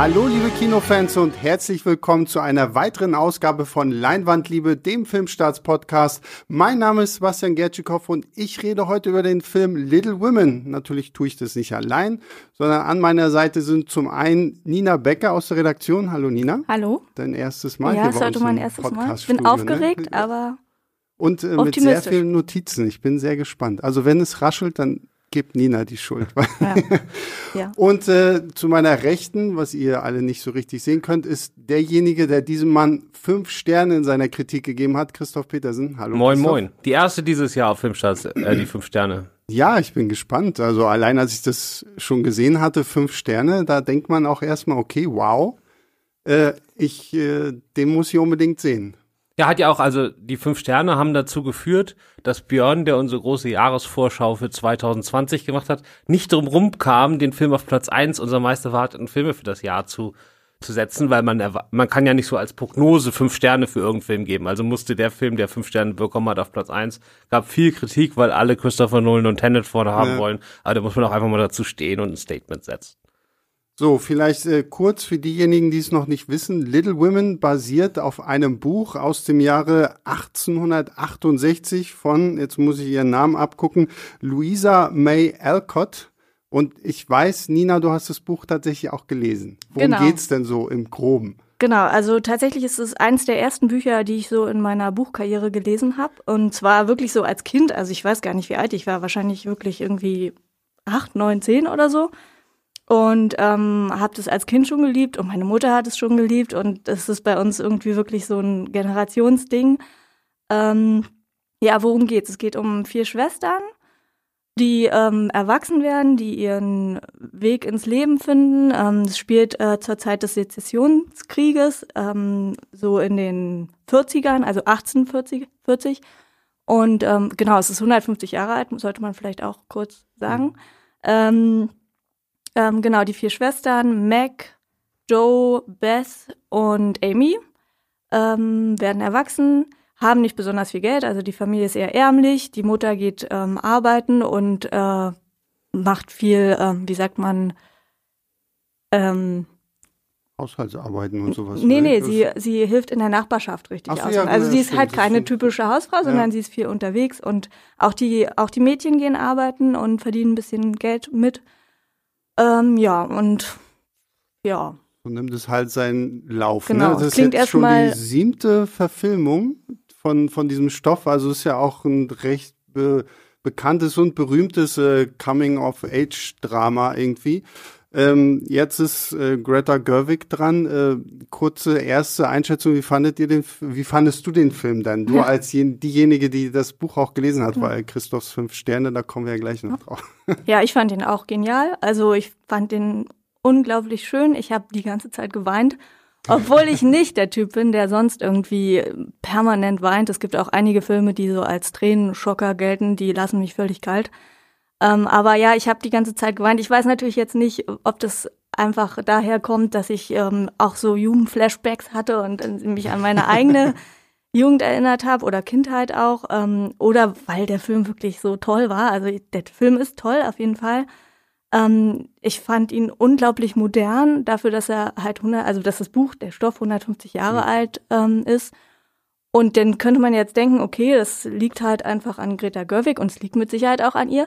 Hallo liebe Kinofans und herzlich willkommen zu einer weiteren Ausgabe von Leinwandliebe, dem Filmstarts-Podcast. Mein Name ist Sebastian Gertschikow und ich rede heute über den Film Little Women. Natürlich tue ich das nicht allein, sondern an meiner Seite sind zum einen Nina Becker aus der Redaktion. Hallo Nina. Hallo. Dein erstes Mal ja, hier es bei heute mein erstes Mal. Ich bin aufgeregt, ne? aber Und äh, mit sehr vielen Notizen. Ich bin sehr gespannt. Also wenn es raschelt, dann gibt Nina die Schuld. ja. ja. Und äh, zu meiner Rechten, was ihr alle nicht so richtig sehen könnt, ist derjenige, der diesem Mann fünf Sterne in seiner Kritik gegeben hat, Christoph Petersen. Hallo. Moin, Christoph. moin. Die erste dieses Jahr auf Filmstarts, äh, die fünf Sterne. Ja, ich bin gespannt. Also allein als ich das schon gesehen hatte, fünf Sterne, da denkt man auch erstmal, okay, wow. Äh, ich, äh, den muss ich unbedingt sehen. Ja, hat ja auch, also die fünf Sterne haben dazu geführt, dass Björn, der unsere große Jahresvorschau für 2020 gemacht hat, nicht drum rumkam, den Film auf Platz eins unserer meist erwarteten Filme für das Jahr zu, zu setzen, weil man, man kann ja nicht so als Prognose fünf Sterne für irgendeinen Film geben. Also musste der Film, der fünf Sterne bekommen hat, auf Platz eins, gab viel Kritik, weil alle Christopher Nolan und Tenet vorne haben Ja. wollen. Aber da muss man auch einfach mal dazu stehen und ein Statement setzen. So, vielleicht äh, kurz für diejenigen, die es noch nicht wissen. Little Women basiert auf einem Buch aus dem Jahre 1868 von, jetzt muss ich ihren Namen abgucken, Louisa May Alcott. Und ich weiß, Nina, du hast das Buch tatsächlich auch gelesen. Worum Genau. geht's denn so im Groben? Genau, also tatsächlich ist es eins der ersten Bücher, die ich so in meiner Buchkarriere gelesen habe. Und zwar wirklich so als Kind, also ich weiß gar nicht, wie alt ich war, wahrscheinlich wirklich irgendwie acht, neun, zehn oder so. Und ähm, habe das als Kind schon geliebt und meine Mutter hat es schon geliebt und das ist bei uns irgendwie wirklich so ein Generationsding. Ähm, ja, worum geht's? Es geht um vier Schwestern, die ähm, erwachsen werden, die ihren Weg ins Leben finden. Ähm, es spielt äh, zur Zeit des Sezessionskrieges, ähm, so in den 40ern, also 1840. 40. Und ähm, genau, es ist 150 Jahre alt, sollte man vielleicht auch kurz sagen. Ähm, ähm, genau, die vier Schwestern, Meg, Joe, Beth und Amy, ähm, werden erwachsen, haben nicht besonders viel Geld, also die Familie ist eher ärmlich, die Mutter geht ähm, arbeiten und äh, macht viel, ähm, wie sagt man, ähm, Haushaltsarbeiten und sowas. nee, nee, sie, sie hilft in der Nachbarschaft richtig so, aus. ja, also ja, sie ist stimmt, halt keine typische Hausfrau, Ja. sondern sie ist viel unterwegs und auch die, auch die Mädchen gehen arbeiten und verdienen ein bisschen Geld mit. Ähm, ja, und ja. So nimmt es halt seinen Lauf. Genau, ne? Das ist klingt jetzt schon erstmal- die siebte Verfilmung von, von diesem Stoff. Also ist ja auch ein recht be bekanntes und berühmtes äh, Coming-of-Age-Drama irgendwie. Ähm, jetzt ist äh, Greta Gerwig dran. Äh, kurze erste Einschätzung. Wie fandet ihr den? Wie fandest du den Film dann? Du als jen, diejenige, die das Buch auch gelesen hat, weil Christophs fünf Sterne, da kommen wir ja gleich noch drauf. Ja, ich fand ihn auch genial. Also ich fand den unglaublich schön. Ich habe die ganze Zeit geweint, obwohl ich nicht der Typ bin, der sonst irgendwie permanent weint. Es gibt auch einige Filme, die so als Tränenschocker gelten, die lassen mich völlig kalt. Ähm, aber ja, ich habe die ganze Zeit geweint. Ich weiß natürlich jetzt nicht, ob das einfach daher kommt, dass ich ähm, auch so Jugendflashbacks hatte und äh, mich an meine eigene Jugend erinnert habe oder Kindheit auch ähm, oder weil der Film wirklich so toll war. Also der Film ist toll auf jeden Fall. Ähm, ich fand ihn unglaublich modern dafür, dass er halt 100, also dass das Buch, der Stoff 150 Jahre Mhm. alt ähm, ist. Und dann könnte man jetzt denken, okay, das liegt halt einfach an Greta Gerwig und es liegt mit Sicherheit auch an ihr.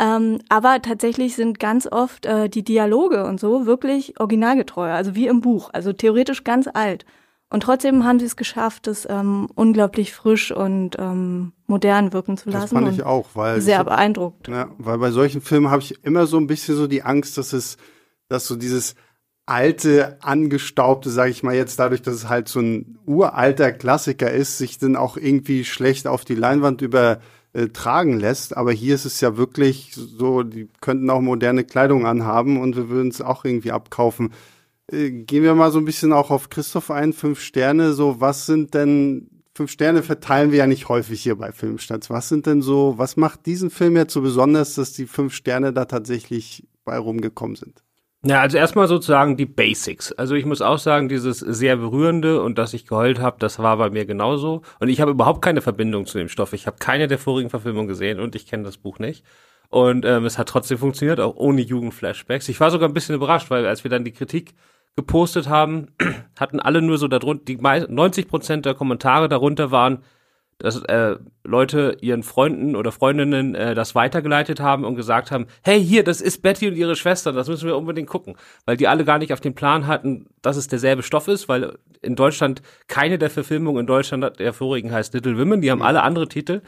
Ähm, aber tatsächlich sind ganz oft äh, die Dialoge und so wirklich originalgetreu, also wie im Buch, also theoretisch ganz alt. Und trotzdem haben sie es geschafft, es ähm, unglaublich frisch und ähm, modern wirken zu Das lassen. fand und ich auch, weil sehr so- beeindruckt. Ja, weil bei solchen Filmen habe ich immer so ein bisschen so die Angst, dass es, dass so dieses alte, angestaubte, sage ich mal jetzt, dadurch, dass es halt so ein uralter Klassiker ist, sich dann auch irgendwie schlecht auf die Leinwand übertragen lässt. Aber hier ist es ja wirklich so, die könnten auch moderne Kleidung anhaben und wir würden es auch irgendwie abkaufen. Äh, Gehen wir mal so ein bisschen auch auf Christoph ein, fünf Sterne. So, was sind denn fünf Sterne verteilen wir ja nicht häufig hier bei Filmstarts. Was sind denn so, was macht diesen Film jetzt so besonders, dass die fünf Sterne da tatsächlich bei rumgekommen sind? Ja, also erstmal sozusagen die Basics. Also ich muss auch sagen, dieses sehr berührende und dass ich geheult habe, das war bei mir genauso. Und ich habe überhaupt keine Verbindung zu dem Stoff. Ich habe keine der vorigen Verfilmungen gesehen und ich kenne das Buch nicht. Und ähm, es hat trotzdem funktioniert, auch ohne Jugendflashbacks. Ich war sogar ein bisschen überrascht, weil als wir dann die Kritik gepostet haben, hatten alle nur so darunter, die 90 Prozent der Kommentare darunter waren, dass äh, Leute ihren Freunden oder Freundinnen äh, das weitergeleitet haben und gesagt haben, hey, hier, das ist Betty und ihre Schwester, das müssen wir unbedingt gucken. Weil die alle gar nicht auf den Plan hatten, dass es derselbe Stoff ist, weil in Deutschland keine der Verfilmungen in Deutschland der vorigen heißt Little Women, die haben alle andere Titel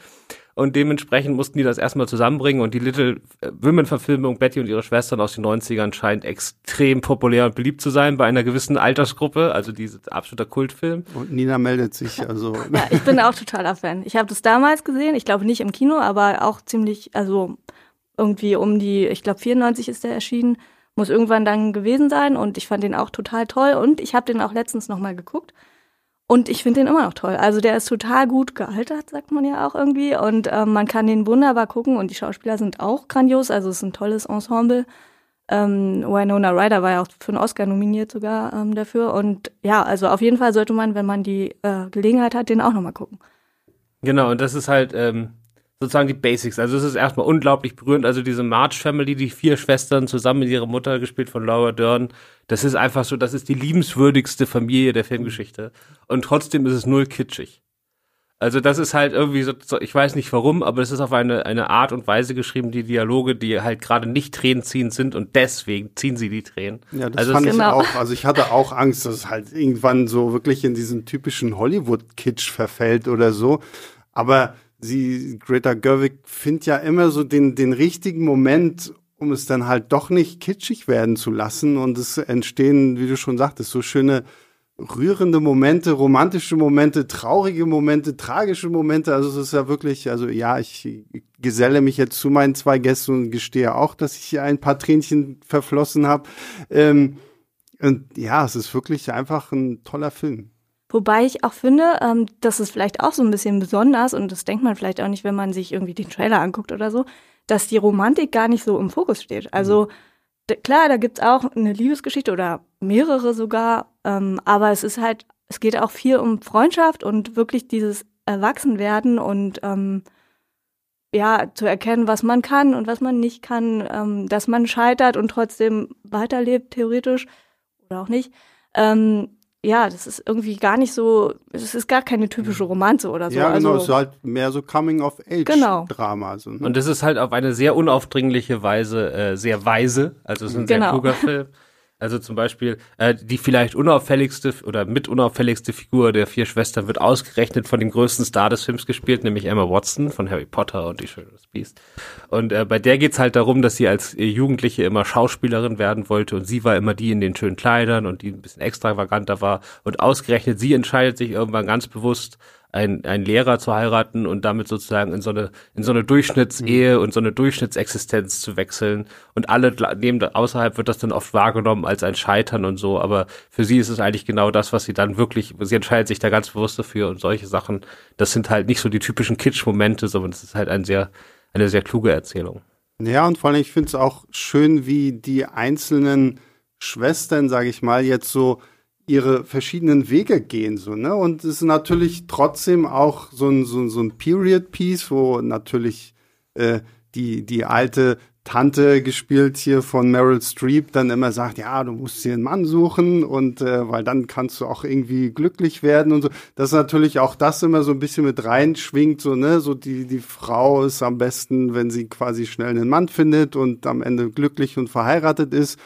und dementsprechend mussten die das erstmal zusammenbringen und die Little äh, Women Verfilmung Betty und ihre Schwestern aus den 90ern scheint extrem populär und beliebt zu sein bei einer gewissen Altersgruppe, also diese absoluter Kultfilm. Und Nina meldet sich, also. Ja, ich bin auch totaler Fan. Ich habe das damals gesehen, ich glaube nicht im Kino, aber auch ziemlich, also irgendwie um die, ich glaube 94 ist der erschienen, muss irgendwann dann gewesen sein und ich fand den auch total toll und ich habe den auch letztens nochmal geguckt und ich finde den immer noch toll. Also der ist total gut gealtert, sagt man ja auch irgendwie. Und ähm, man kann den wunderbar gucken und die Schauspieler sind auch grandios. Also es ist ein tolles Ensemble. Ähm, Winona Ryder war ja auch für einen Oscar nominiert sogar ähm, dafür. Und ja, also auf jeden Fall sollte man, wenn man die äh, Gelegenheit hat, den auch nochmal gucken. Genau, und das ist halt, ähm, sozusagen die Basics. Also es ist erstmal unglaublich berührend. Also diese March Family, die vier Schwestern zusammen mit ihrer Mutter gespielt von Laura Dern, das ist einfach so, das ist die liebenswürdigste Familie der Filmgeschichte. Und trotzdem ist es null kitschig. Also das ist halt irgendwie so, ich weiß nicht warum, aber es ist auf eine, eine Art und Weise geschrieben, die Dialoge, die halt gerade nicht tränenziehend sind und deswegen ziehen sie die Tränen. Ja, das also fand ich genau. auch. Also ich hatte auch Angst, dass es halt irgendwann so wirklich in diesen typischen Hollywood-Kitsch verfällt oder so. Aber sie, Greta Gerwig, findet ja immer so den, den richtigen Moment, um es dann halt doch nicht kitschig werden zu lassen. Und es entstehen, wie du schon sagtest, so schöne rührende Momente, romantische Momente, traurige Momente, tragische Momente. Also es ist ja wirklich, also ja, ich geselle mich jetzt zu meinen zwei Gästen und gestehe auch, dass ich hier ein paar Tränchen verflossen habe. Ähm, und ja, es ist wirklich einfach ein toller Film. Wobei ich auch finde, ähm, das ist vielleicht auch so ein bisschen besonders und das denkt man vielleicht auch nicht, wenn man sich irgendwie den Trailer anguckt oder so, dass die Romantik gar nicht so im Fokus steht. Also klar, da gibt's auch eine Liebesgeschichte oder mehrere sogar, ähm, aber es ist halt, es geht auch viel um Freundschaft und wirklich dieses Erwachsenwerden und ähm, ja, zu erkennen, was man kann und was man nicht kann, ähm, dass man scheitert und trotzdem weiterlebt, theoretisch oder auch nicht. Ähm, ja, das ist irgendwie gar nicht so, es ist gar keine typische Romanze oder so. Ja, genau, also, es ist halt mehr so Coming-of-Age-Drama. Genau. So, ne? Und es ist halt auf eine sehr unaufdringliche Weise äh, sehr weise. Also es ist ein sehr Genau. kluger Film. Also zum Beispiel äh, die vielleicht unauffälligste oder mit unauffälligste Figur der vier Schwestern wird ausgerechnet von dem größten Star des Films gespielt, nämlich Emma Watson von Harry Potter und die Schöne und das. Und äh, bei der geht's halt darum, dass sie als äh, Jugendliche immer Schauspielerin werden wollte und sie war immer die in den schönen Kleidern und die ein bisschen extravaganter war. Und ausgerechnet sie entscheidet sich irgendwann ganz bewusst, ein, ein Lehrer zu heiraten und damit sozusagen in so eine, in so eine Durchschnittsehe und so eine Durchschnittsexistenz zu wechseln. Und alle neben, außerhalb wird das dann oft wahrgenommen als ein Scheitern und so. Aber für sie ist es eigentlich genau das, was sie dann wirklich, sie entscheidet sich da ganz bewusst dafür und solche Sachen. Das sind halt nicht so die typischen Kitsch-Momente, sondern es ist halt ein sehr, eine sehr kluge Erzählung. Ja, und vor allem, ich finde es auch schön, wie die einzelnen Schwestern, sage ich mal, jetzt so ihre verschiedenen Wege gehen, so, ne? Und es ist natürlich trotzdem auch so ein, so, so ein Period-Piece, wo natürlich äh, die, die alte Tante gespielt hier von Meryl Streep dann immer sagt, ja, du musst dir einen Mann suchen und äh, weil dann kannst du auch irgendwie glücklich werden und so. Das natürlich auch das immer so ein bisschen mit reinschwingt, so, ne, so die, die Frau ist am besten, wenn sie quasi schnell einen Mann findet und am Ende glücklich und verheiratet ist.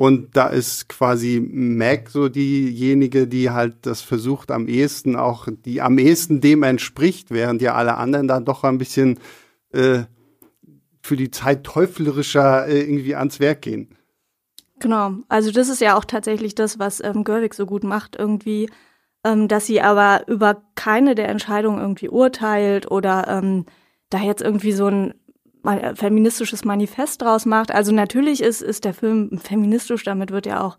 Und da ist quasi Meg so diejenige, die halt das versucht am ehesten auch, die am ehesten dem entspricht, während ja alle anderen da doch ein bisschen äh, für die Zeit teuflerischer äh, irgendwie ans Werk gehen. Genau, also das ist ja auch tatsächlich das, was ähm, Gerwig so gut macht, irgendwie, ähm, dass sie aber über keine der Entscheidungen irgendwie urteilt oder ähm, da jetzt irgendwie so ein feministisches Manifest draus macht. Also natürlich ist, ist der Film feministisch, damit wird ja auch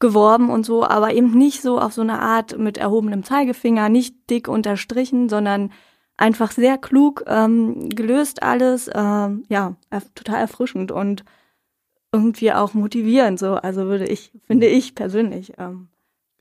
geworben und so, aber eben nicht so auf so eine Art mit erhobenem Zeigefinger, nicht dick unterstrichen, sondern einfach sehr klug ähm, gelöst alles, ähm, ja, total erfrischend und irgendwie auch motivierend, so, also würde ich, finde ich persönlich. Ähm,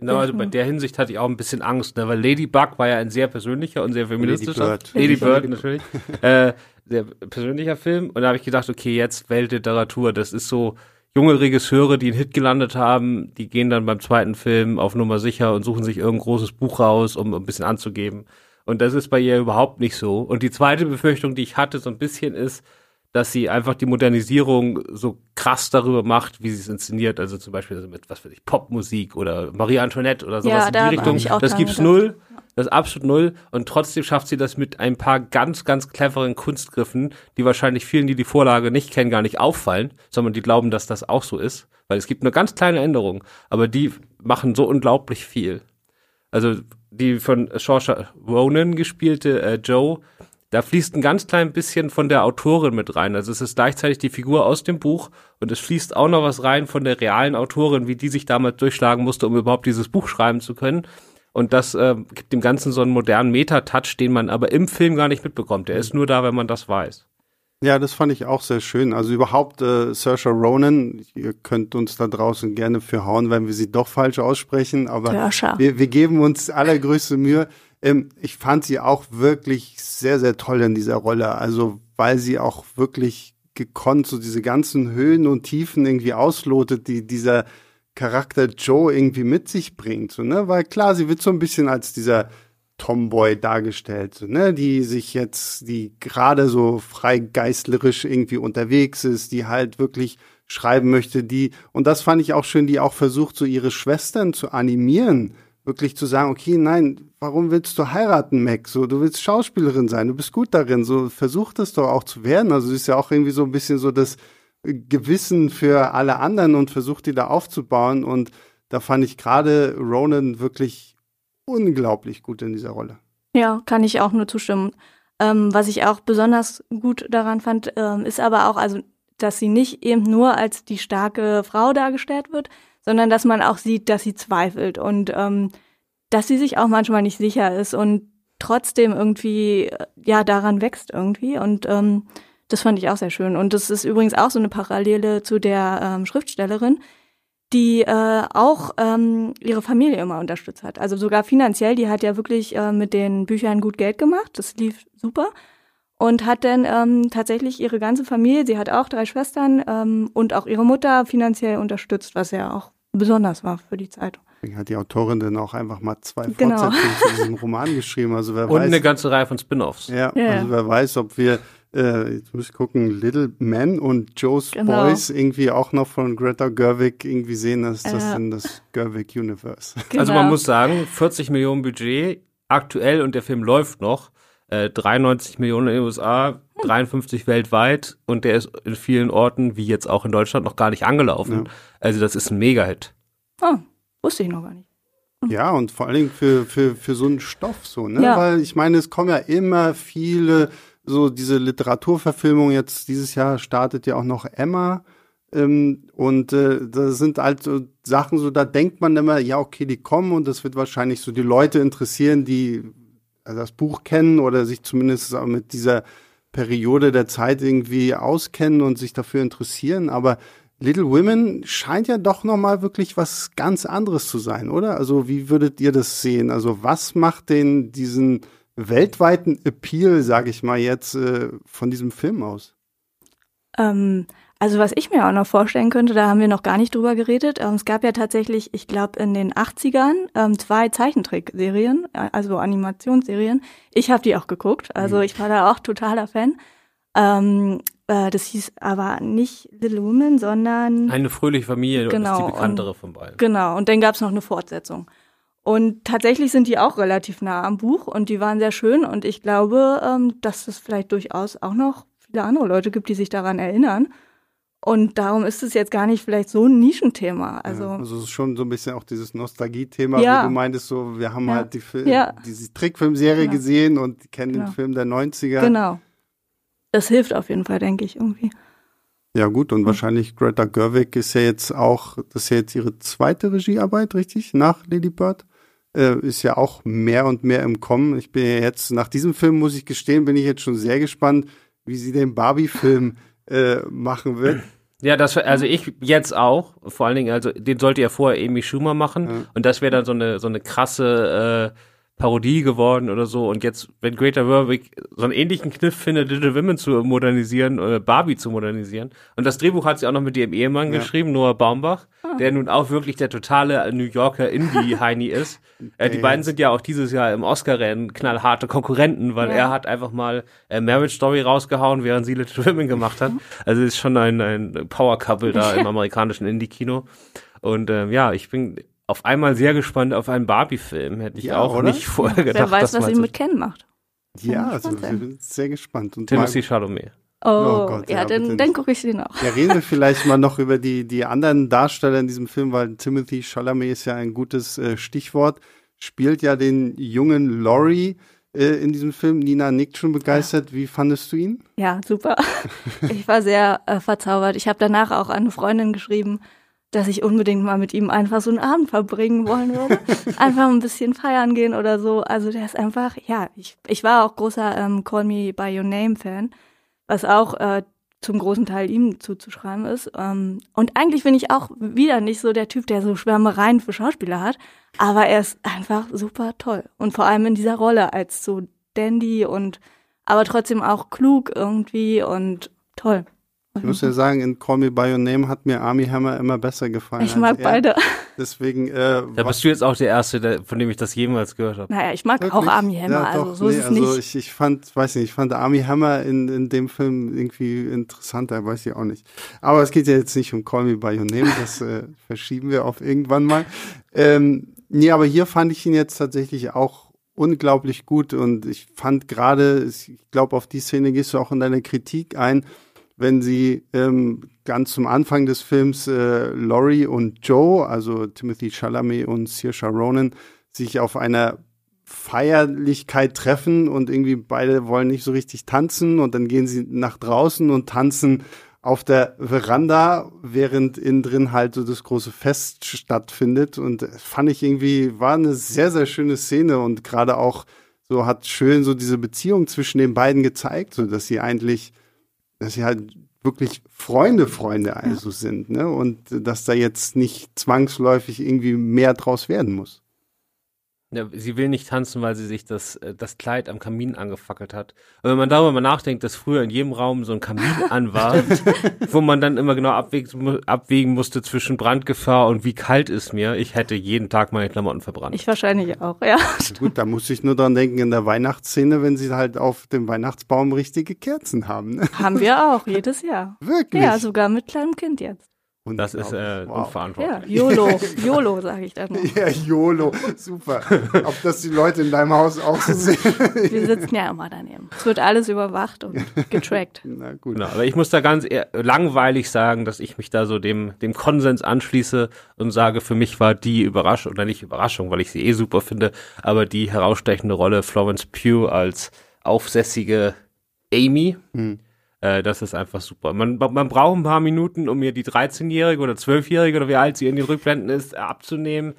Genau, also bei Mhm. der Hinsicht hatte ich auch ein bisschen Angst, ne? weil Ladybug war ja ein sehr persönlicher und sehr feministischer. Bird. Lady Bird natürlich. äh, sehr persönlicher Film. Und da habe ich gedacht, okay, jetzt Weltliteratur, das ist so, junge Regisseure, die einen Hit gelandet haben, die gehen dann beim zweiten Film auf Nummer sicher und suchen sich irgendein großes Buch raus, um ein bisschen anzugeben. Und das ist bei ihr überhaupt nicht so. Und die zweite Befürchtung, die ich hatte, so ein bisschen ist, dass sie einfach die Modernisierung so krass darüber macht, wie sie es inszeniert. Also zum Beispiel mit, was weiß ich, Popmusik oder Marie Antoinette oder sowas Ja, in die Richtung. Das gibt's gedacht. null. Das ist absolut null. Und trotzdem schafft sie das mit ein paar ganz, ganz cleveren Kunstgriffen, die wahrscheinlich vielen, die die Vorlage nicht kennen, gar nicht auffallen, sondern die glauben, dass das auch so ist. Weil es gibt nur ganz kleine Änderungen. Aber die machen so unglaublich viel. Also die von Saoirse Ronan gespielte äh, Joe, da fließt ein ganz klein bisschen von der Autorin mit rein. Also es ist gleichzeitig die Figur aus dem Buch und es fließt auch noch was rein von der realen Autorin, wie die sich damals durchschlagen musste, um überhaupt dieses Buch schreiben zu können. Und das äh, gibt dem Ganzen so einen modernen Meta-Touch, den man aber im Film gar nicht mitbekommt. Der ist nur da, wenn man das weiß. Ja, das fand ich auch sehr schön. Also überhaupt äh, Saoirse Ronan, ihr könnt uns da draußen gerne für hauen, wenn wir sie doch falsch aussprechen, aber wir, wir geben uns allergrößte Mühe. Ähm, ich fand sie auch wirklich sehr, sehr toll in dieser Rolle. Also weil sie auch wirklich gekonnt so diese ganzen Höhen und Tiefen irgendwie auslotet, die dieser Charakter Joe irgendwie mit sich bringt. So, ne? Weil klar, sie wird so ein bisschen als dieser Tomboy dargestellt, so, ne, die sich jetzt, die gerade so freigeistlerisch irgendwie unterwegs ist, die halt wirklich schreiben möchte, die, und das fand ich auch schön, die auch versucht, so ihre Schwestern zu animieren, wirklich zu sagen, okay, nein, warum willst du heiraten, Mac? So, du willst Schauspielerin sein, du bist gut darin, so versuch das doch auch zu werden. Also ist ja auch irgendwie so ein bisschen so das Gewissen für alle anderen und versucht die da aufzubauen. Und da fand ich gerade Ronan wirklich unglaublich gut in dieser Rolle. Ja, kann ich auch nur zustimmen. Ähm, was ich auch besonders gut daran fand, ähm, ist aber auch, also, dass sie nicht eben nur als die starke Frau dargestellt wird, sondern dass man auch sieht, dass sie zweifelt und ähm, dass sie sich auch manchmal nicht sicher ist und trotzdem irgendwie äh, ja daran wächst irgendwie und ähm, das fand ich auch sehr schön und das ist übrigens auch so eine Parallele zu der ähm, Schriftstellerin, die äh, auch ähm, ihre Familie immer unterstützt hat. Also sogar finanziell, die hat ja wirklich äh, mit den Büchern gut Geld gemacht, das lief super. Und hat dann ähm, tatsächlich ihre ganze Familie, sie hat auch drei Schwestern ähm, und auch ihre Mutter finanziell unterstützt, was ja auch besonders war für die Zeit. Deswegen hat die Autorin dann auch einfach mal zwei Genau. Fortsetzungen zu diesem Roman geschrieben. Also wer Und weiß, eine ganze Reihe von Spin-offs. ja, Ja, also wer weiß, ob wir äh, jetzt muss ich gucken, Little Men und Joe's Genau. Boys irgendwie auch noch von Greta Gerwig irgendwie sehen, dass das Ja. in das Gerwig Universe. Also Genau. man muss sagen, 40 Millionen Budget aktuell und der Film läuft noch. Äh, 93 Millionen in den USA, 53 weltweit und der ist in vielen Orten, wie jetzt auch in Deutschland, noch gar nicht angelaufen. Ja. Also das ist ein Mega-Hit. Oh, wusste ich noch gar nicht. Ja, und vor allen Dingen für, für, für so einen Stoff so, ne? Ja. Weil ich meine, es kommen ja immer viele, so diese Literaturverfilmungen, jetzt dieses Jahr startet ja auch noch Emma. Ähm, und äh, das sind halt so Sachen, so da denkt man immer, ja, okay, die kommen und das wird wahrscheinlich so die Leute interessieren, die äh, das Buch kennen oder sich zumindest mit dieser Periode der Zeit irgendwie auskennen und sich dafür interessieren. Aber Little Women scheint ja doch noch mal wirklich was ganz anderes zu sein, oder? Also wie würdet ihr das sehen? Also was macht den diesen weltweiten Appeal, sage ich mal jetzt, äh, von diesem Film aus? Ähm, also was ich mir auch noch vorstellen könnte, da haben wir noch gar nicht drüber geredet. Ähm, es gab ja tatsächlich, ich glaube in den 80ern ähm, zwei Zeichentrickserien, äh, also Animationsserien. Ich habe die auch geguckt, also ich war da auch totaler Fan. Ähm, äh, das hieß aber nicht Little Women, sondern Eine fröhliche Familie Genau, ist die bekanntere von beiden. Genau, und dann gab es noch eine Fortsetzung. Und tatsächlich sind die auch relativ nah am Buch und die waren sehr schön und ich glaube, ähm, dass es vielleicht durchaus auch noch viele andere Leute gibt, die sich daran erinnern. Und darum ist es jetzt gar nicht vielleicht so ein Nischenthema. Also, ja, also es ist schon so ein bisschen auch dieses Nostalgie-Thema, Ja. wie du meintest, so wir haben Ja. halt die Fil Ja. diese Trickfilmserie Ja. gesehen und kennen Genau. den Film der 90er. genau. Das hilft auf jeden Fall, denke ich, irgendwie. Ja gut, und wahrscheinlich Greta Gerwig ist ja jetzt auch, das ist ja jetzt ihre zweite Regiearbeit, richtig? Nach Lady Bird. Äh, ist ja auch mehr und mehr im Kommen. Ich bin ja jetzt, nach diesem Film muss ich gestehen, bin ich jetzt schon sehr gespannt, wie sie den Barbie-Film äh, machen wird. Ja, das also ich jetzt auch, vor allen Dingen, also den sollte ja vorher Amy Schumer machen Ja. und das wäre dann so eine so eine krasse äh, Parodie geworden oder so. Und jetzt, wenn Greta Gerwig so einen ähnlichen Kniff findet, Little Women zu modernisieren, äh, Barbie zu modernisieren. Und das Drehbuch hat sie auch noch mit ihrem Ehemann Ja. geschrieben, Noah Baumbach, der nun auch wirklich der totale New Yorker Indie-Heini ist. Äh, die beiden sind ja auch dieses Jahr im Oscar-Rennen knallharte Konkurrenten, weil Ja. er hat einfach mal äh, Marriage Story rausgehauen, während sie Little Women gemacht hat. Also ist schon ein, ein Power-Couple da im amerikanischen Indie-Kino. Und ähm, ja, ich bin auf einmal sehr gespannt auf einen Barbie-Film. Hätte ich Ja, auch oder? nicht vorher gedacht. Wer weiß, dass was sie so- mit Ken macht. Ja, also wir sind sehr gespannt. Und Timothy Chalamet. Oh, Oh Gott, ja, ja, dann, dann gucke ich den auch. Ja, reden wir vielleicht mal noch über die, die anderen Darsteller in diesem Film, weil Timothy Chalamet ist ja ein gutes äh, Stichwort. Spielt ja den jungen Laurie äh, in diesem Film. Nina nickt schon begeistert. Wie fandest du ihn? Ja, super. Ich war sehr äh, verzaubert. Ich habe danach auch an eine Freundin geschrieben, dass ich unbedingt mal mit ihm einfach so einen Abend verbringen wollen würde. einfach ein bisschen feiern gehen oder so. Also der ist einfach, ja, ich, ich war auch großer ähm, Call Me By Your Name Fan, was auch äh, zum großen Teil ihm zuzuschreiben ist. Ähm, und eigentlich bin ich auch wieder nicht so der Typ, der so Schwärmereien für Schauspieler hat, aber er ist einfach super toll. Und vor allem in dieser Rolle als so Dandy und aber trotzdem auch klug irgendwie und toll. Ich muss ja sagen, in Call Me By Your Name hat mir Army Hammer immer besser gefallen. Ich mag beide. Deswegen, äh, Da bist du jetzt auch der Erste, der, von dem ich das jemals gehört habe. Naja, ich mag auch Wirklich? Army Hammer, Ja, also doch, so nee, ist es also nicht. Ich, ich fand, weiß nicht, ich fand Army Hammer in, in dem Film irgendwie interessanter, weiß ich auch nicht. Aber es geht ja jetzt nicht um Call Me By Your Name, das äh, verschieben wir auf irgendwann mal. Ähm, nee, aber hier fand ich ihn jetzt tatsächlich auch unglaublich gut und ich fand gerade, ich glaube, auf die Szene gehst du auch in deiner Kritik ein, wenn sie ähm, ganz zum Anfang des Films äh, Laurie und Joe, also Timothy Chalamet und Saoirse Ronan, sich auf einer Feierlichkeit treffen und irgendwie beide wollen nicht so richtig tanzen und dann gehen sie nach draußen und tanzen auf der Veranda, während innen drin halt so das große Fest stattfindet. Und das fand ich irgendwie, war eine sehr, sehr schöne Szene und gerade auch so hat schön so diese Beziehung zwischen den beiden gezeigt, so dass sie eigentlich, dass sie halt wirklich Freunde, Freunde also sind, ne? Und dass da jetzt nicht zwangsläufig irgendwie mehr draus werden muss. Ja, sie will nicht tanzen, weil sie sich das, äh, das Kleid am Kamin angefackelt hat. Und wenn man darüber mal nachdenkt, dass früher in jedem Raum so ein Kamin an war, wo man dann immer genau abwägen, abwägen musste zwischen Brandgefahr und wie kalt ist mir, ich hätte jeden Tag meine Klamotten verbrannt. Ich wahrscheinlich auch, ja. Gut, da muss ich nur dran denken in der Weihnachtsszene, wenn sie halt auf dem Weihnachtsbaum richtige Kerzen haben. Ne? Haben wir auch, jedes Jahr. Wirklich. Ja, sogar mit kleinem Kind jetzt. Und das ist äh, wow. unverantwortlich. Ja, YOLO, YOLO sage ich dann. Ja, YOLO, super. Ob das die Leute in deinem Haus auch so sehen? Wir sitzen ja immer daneben. Es wird alles überwacht und getrackt. Na gut. Genau, aber ich muss da ganz langweilig sagen, dass ich mich da so dem, dem Konsens anschließe und sage, für mich war die Überraschung, oder nicht Überraschung, weil ich sie eh super finde, aber die herausstechende Rolle Florence Pugh als aufsässige Amy, Hm. Äh, das ist einfach super. Man, man braucht ein paar Minuten, um mir die 13-Jährige oder 12-Jährige oder wie alt sie in den Rückblenden ist, äh, abzunehmen.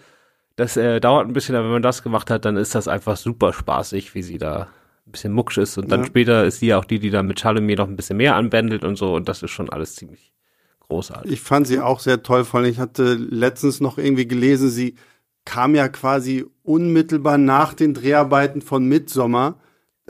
Das äh, dauert ein bisschen, aber wenn man das gemacht hat, dann ist das einfach super spaßig, wie sie da ein bisschen mucksch ist. Und dann Ja. später ist sie ja auch die, die dann mit Chalamet noch ein bisschen mehr anbändelt und so. Und das ist schon alles ziemlich großartig. Ich fand sie auch sehr toll, vor allem ich hatte letztens noch irgendwie gelesen, sie kam ja quasi unmittelbar nach den Dreharbeiten von Midsommar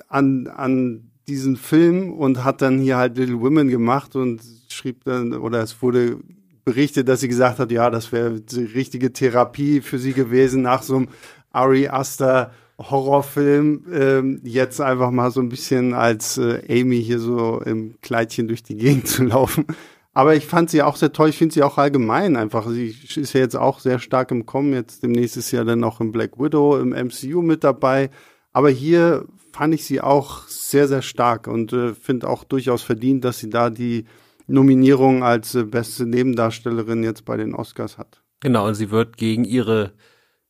an, an diesen Film und hat dann hier halt Little Women gemacht und schrieb dann, oder es wurde berichtet, dass sie gesagt hat, ja, das wäre die richtige Therapie für sie gewesen nach so einem Ari Aster Horrorfilm, ähm, jetzt einfach mal so ein bisschen als äh, Amy hier so im Kleidchen durch die Gegend zu laufen. Aber ich fand sie auch sehr toll. Ich finde sie auch allgemein einfach. Sie ist ja jetzt auch sehr stark im Kommen. Jetzt demnächst ist ja dann noch im Black Widow im MCU mit dabei. Aber hier fand ich sie auch sehr, sehr stark und äh, finde auch durchaus verdient, dass sie da die Nominierung als äh, beste Nebendarstellerin jetzt bei den Oscars hat. Genau, und sie wird gegen ihre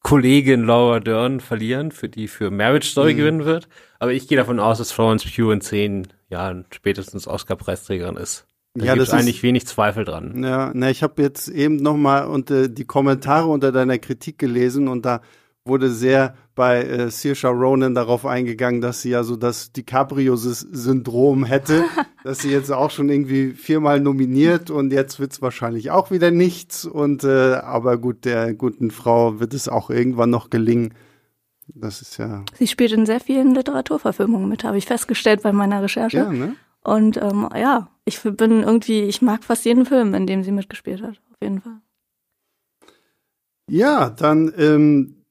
Kollegin Laura Dern verlieren, für die für Marriage Story Mhm. gewinnen wird. Aber ich gehe davon aus, dass Florence Pugh in zehn Jahren spätestens Oscar-Preisträgerin ist. Da Ja, das ist- eigentlich wenig Zweifel dran. Ja, na, ich habe jetzt eben noch mal unter die Kommentare unter deiner Kritik gelesen und da wurde sehr bei äh, Saoirse Ronan darauf eingegangen, dass sie ja so das DiCaprio-Syndrom hätte, dass sie jetzt auch schon irgendwie viermal nominiert und jetzt wird's wahrscheinlich auch wieder nichts und äh, aber gut, der guten Frau wird es auch irgendwann noch gelingen. Das ist ja. Sie spielt in sehr vielen Literaturverfilmungen mit, habe ich festgestellt bei meiner Recherche. Ja, ne? Und ähm, ja, ich bin irgendwie, ich mag fast jeden Film, in dem sie mitgespielt hat, auf jeden Fall. Ja, dann ähm,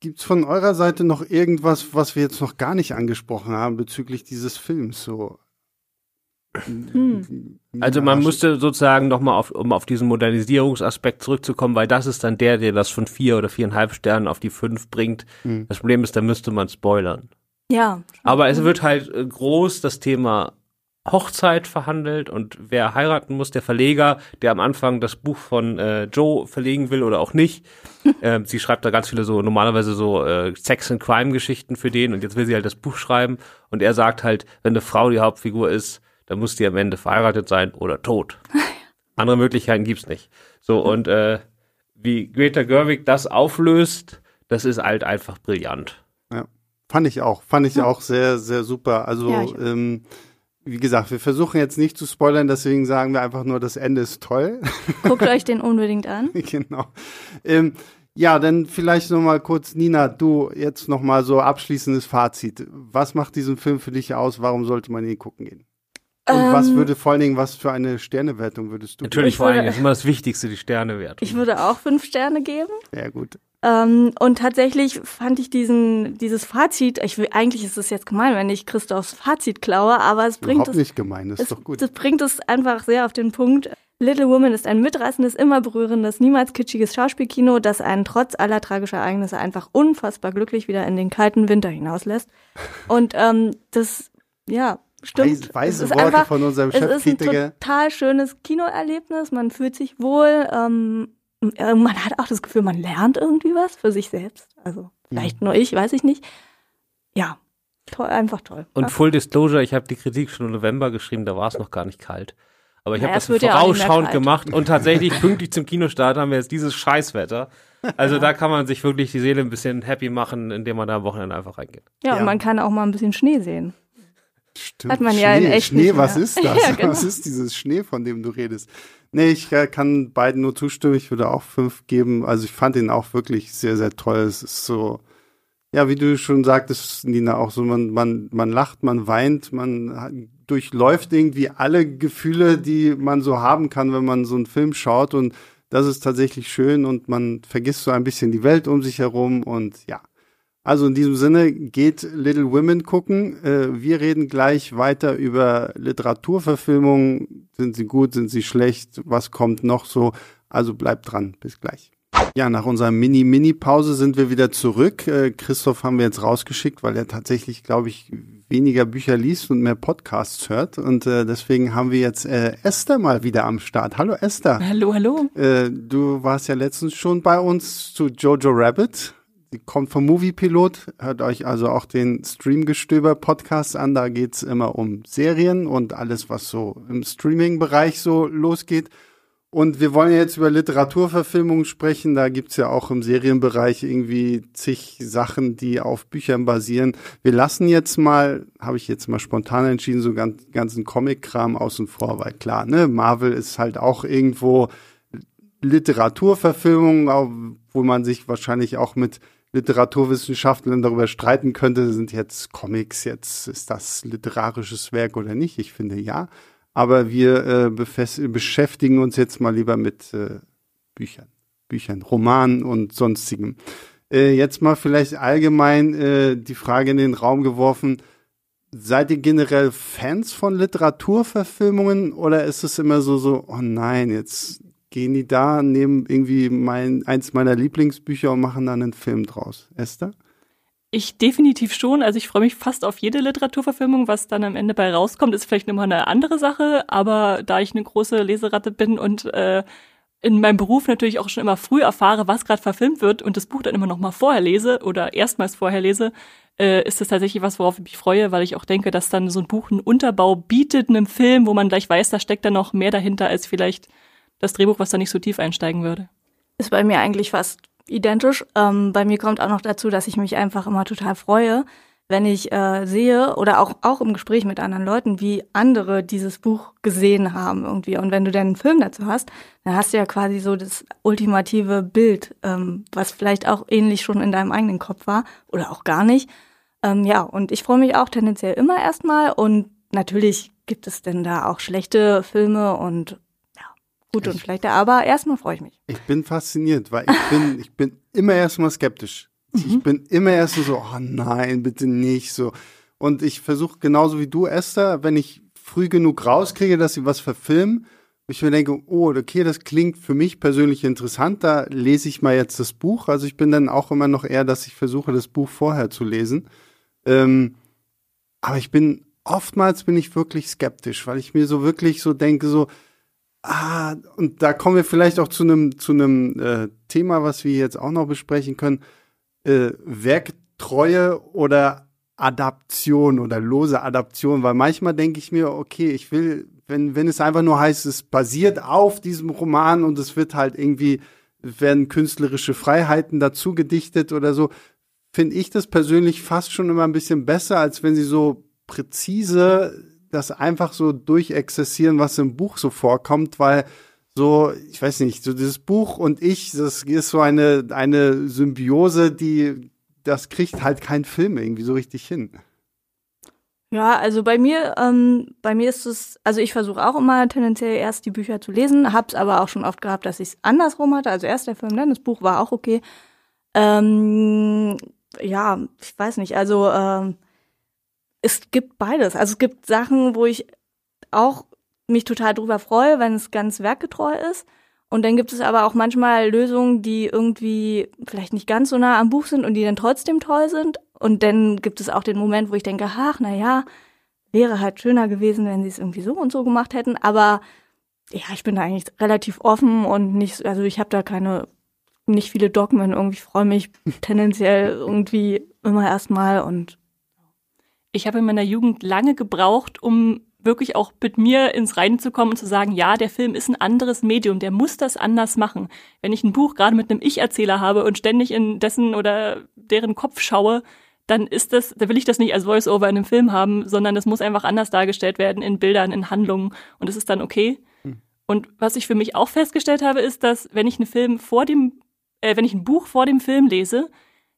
gibt's von eurer Seite noch irgendwas, was wir jetzt noch gar nicht angesprochen haben bezüglich dieses Films? So. Hm. Also man musste sozusagen nochmal auf, um auf diesen Modernisierungsaspekt zurückzukommen, weil das ist dann der, der das von vier oder viereinhalb Sternen auf die fünf bringt. Hm. Das Problem ist, da müsste man spoilern. Ja. Aber es wird halt äh, groß das Thema Hochzeit verhandelt und wer heiraten muss, der Verleger, der am Anfang das Buch von äh, Joe verlegen will oder auch nicht. äh, sie schreibt da ganz viele so normalerweise so äh, Sex and Crime Geschichten für den und jetzt will sie halt das Buch schreiben und er sagt halt, wenn eine Frau die Hauptfigur ist, dann muss die am Ende verheiratet sein oder tot. Andere Möglichkeiten gibt's nicht. So und äh, wie Greta Gerwig das auflöst, das ist halt einfach brillant. Fand ich auch. Fand ich auch sehr, sehr super. Also, Ja, ich- ähm, wie gesagt, wir versuchen jetzt nicht zu spoilern, deswegen sagen wir einfach nur, das Ende ist toll. Guckt euch den unbedingt an. genau. Ähm, ja, dann vielleicht noch mal kurz, Nina, du jetzt noch mal so abschließendes Fazit. Was macht diesen Film für dich aus? Warum sollte man ihn gucken gehen? Und was Ähm, würde vor allen Dingen, was für eine Sternewertung würdest du Natürlich Ich vor allem würde- ist immer das Wichtigste die Sterne wert. Ich würde auch fünf Sterne geben. geben? Ja, gut. Ähm, und tatsächlich fand ich diesen, dieses Fazit, ich will, eigentlich ist es jetzt gemein, wenn ich Christophs Fazit klaue, aber es bringt Überhaupt es, nicht gemein, das ist es, doch gut. das bringt es einfach sehr auf den Punkt. Little Woman ist ein mitreißendes, immer berührendes, niemals kitschiges Schauspielkino, das einen trotz aller tragischer Ereignisse einfach unfassbar glücklich wieder in den kalten Winter hinauslässt. Und ähm, das, ja, stimmt. Weise, weise es ist Worte einfach, von unserem es ist ein total schönes Kinoerlebnis. Man fühlt sich wohl. Ähm, äh, man hat auch das Gefühl, man lernt irgendwie was für sich selbst. Also vielleicht nur ich, weiß ich nicht. Ja, toll, einfach toll. Und Full Disclosure, ich habe die Kritik schon im November geschrieben, da war es noch gar nicht kalt. Aber ich habe es das ja vorausschauend kalt. gemacht und tatsächlich pünktlich zum Kinostart haben wir jetzt dieses Scheißwetter. Also da kann man sich wirklich die Seele ein bisschen happy machen, indem man da am Wochenende einfach reingeht. ja, Ja. und man kann auch mal ein bisschen Schnee sehen. Stimmt. Hat man Schnee, ja in echt Schnee, nicht was mehr. ist das? Ja, genau. Was ist dieses Schnee, von dem du redest? Nee, ich äh, kann beiden nur zustimmen. Ich würde auch fünf geben. Also ich fand ihn auch wirklich sehr, sehr toll. Es ist so, ja, wie du schon sagtest, Nina, auch so, man, man, man lacht, man weint, man durchläuft irgendwie alle Gefühle, die man so haben kann, wenn man so einen Film schaut. Und das ist tatsächlich schön und man vergisst so ein bisschen die Welt um sich herum und ja. Also in diesem Sinne geht Little Women gucken. Äh, wir reden gleich weiter über Literaturverfilmungen. Sind sie gut, sind sie schlecht? Was kommt noch so? Also bleibt dran. Bis gleich. Ja, nach unserer Mini-Mini-Pause sind wir wieder zurück. Äh, Christoph haben wir jetzt rausgeschickt, weil er tatsächlich, glaube ich, weniger Bücher liest und mehr Podcasts hört. Und äh, deswegen haben wir jetzt äh, Esther mal wieder am Start. Hallo Esther. Hallo, hallo. Du warst ja letztens schon bei uns zu Jojo Rabbit. Kommt vom Moviepilot. Hört euch also auch den Streamgestöber-Podcast an. Da geht's immer um Serien und alles, was so im Streaming-Bereich so losgeht. Und wir wollen jetzt über Literaturverfilmungen sprechen. Da gibt's ja auch im Serienbereich irgendwie zig Sachen, die auf Büchern basieren. Wir lassen jetzt mal, habe ich jetzt mal spontan entschieden, so ganz, ganzen Comic-Kram außen vor, weil klar, ne, Marvel ist halt auch irgendwo Literaturverfilmung, wo man sich wahrscheinlich auch mit Literaturwissenschaftlern darüber streiten könnte, sind jetzt Comics, jetzt ist das literarisches Werk oder nicht? Ich finde ja. Aber wir äh, beschäftigen uns jetzt mal lieber mit äh, Büchern, Büchern, Romanen und sonstigem. Äh, jetzt mal vielleicht allgemein äh, die Frage in den Raum geworfen. Seid ihr generell Fans von Literaturverfilmungen oder ist es immer so, so, oh nein, jetzt gehen die da, nehmen irgendwie mein, eins meiner Lieblingsbücher und machen dann einen Film draus? Esther? Ich definitiv schon. Also ich freue mich fast auf jede Literaturverfilmung. Was dann am Ende bei rauskommt, ist vielleicht nochmal eine andere Sache. Aber da ich eine große Leseratte bin und äh, in meinem Beruf natürlich auch schon immer früh erfahre, was gerade verfilmt wird und das Buch dann immer noch mal vorher lese oder erstmals vorher lese, äh, ist das tatsächlich was, worauf ich mich freue, weil ich auch denke, dass dann so ein Buch einen Unterbau bietet einem Film, wo man gleich weiß, da steckt dann noch mehr dahinter als vielleicht das Drehbuch, was da nicht so tief einsteigen würde. Ist bei mir eigentlich fast identisch. Ähm, bei mir kommt auch noch dazu, dass ich mich einfach immer total freue, wenn ich äh, sehe oder auch, auch im Gespräch mit anderen Leuten, wie andere dieses Buch gesehen haben irgendwie. Und wenn du dann einen Film dazu hast, dann hast du ja quasi so das ultimative Bild, ähm, was vielleicht auch ähnlich schon in deinem eigenen Kopf war oder auch gar nicht. Ähm, ja, und ich freue mich auch tendenziell immer erstmal und natürlich gibt es denn da auch schlechte Filme und gute und schlechte, aber erstmal freue ich mich. Ich bin fasziniert, weil ich bin, ich bin immer erstmal skeptisch. Ich Mhm. bin immer erst so, oh nein, bitte nicht so. Und ich versuche genauso wie du, Esther, wenn ich früh genug rauskriege, dass sie was verfilmen, ich mir denke, oh, okay, das klingt für mich persönlich interessant, da lese ich mal jetzt das Buch. Also ich bin dann auch immer noch eher, dass ich versuche, das Buch vorher zu lesen. Ähm, aber ich bin, oftmals bin ich wirklich skeptisch, weil ich mir so wirklich so denke, so, ah, und da kommen wir vielleicht auch zu einem, zu einem äh, Thema, was wir jetzt auch noch besprechen können. Äh, Werktreue oder Adaption oder lose Adaption, weil manchmal denke ich mir, okay, ich will, wenn, wenn es einfach nur heißt, es basiert auf diesem Roman und es wird halt irgendwie, werden künstlerische Freiheiten dazu gedichtet oder so, finde ich das persönlich fast schon immer ein bisschen besser, als wenn sie so präzise das einfach so durchexerzieren, was im Buch so vorkommt, weil so, ich weiß nicht, so dieses Buch und ich, das ist so eine, eine Symbiose, die, das kriegt halt kein Film irgendwie so richtig hin. Ja, also bei mir, ähm, bei mir ist es, also ich versuche auch immer tendenziell erst die Bücher zu lesen, hab's aber auch schon oft gehabt, dass ich es andersrum hatte. Also erst der Film, dann das Buch war auch okay. Ähm, ja, ich weiß nicht. Also ähm, es gibt beides. Also es gibt Sachen, wo ich auch mich total drüber freue, wenn es ganz werkgetreu ist. Und dann gibt es aber auch manchmal Lösungen, die irgendwie vielleicht nicht ganz so nah am Buch sind und die dann trotzdem toll sind. Und dann gibt es auch den Moment, wo ich denke, ach, na ja, wäre halt schöner gewesen, wenn sie es irgendwie so und so gemacht hätten. Aber ja, ich bin da eigentlich relativ offen und nicht, also ich habe da keine, nicht viele Dogmen. Irgendwie freue mich tendenziell irgendwie immer erstmal und Ich habe in meiner Jugend lange gebraucht, um wirklich auch mit mir ins Reine zu kommen und zu sagen, ja, der Film ist ein anderes Medium, der muss das anders machen. Wenn ich ein Buch gerade mit einem Ich-Erzähler habe und ständig in dessen oder deren Kopf schaue, dann ist das, da will ich das nicht als Voice-Over in einem Film haben, sondern das muss einfach anders dargestellt werden in Bildern, in Handlungen und es ist dann okay. Und was ich für mich auch festgestellt habe, ist, dass wenn ich einen Film vor dem, äh, wenn ich ein Buch vor dem Film lese,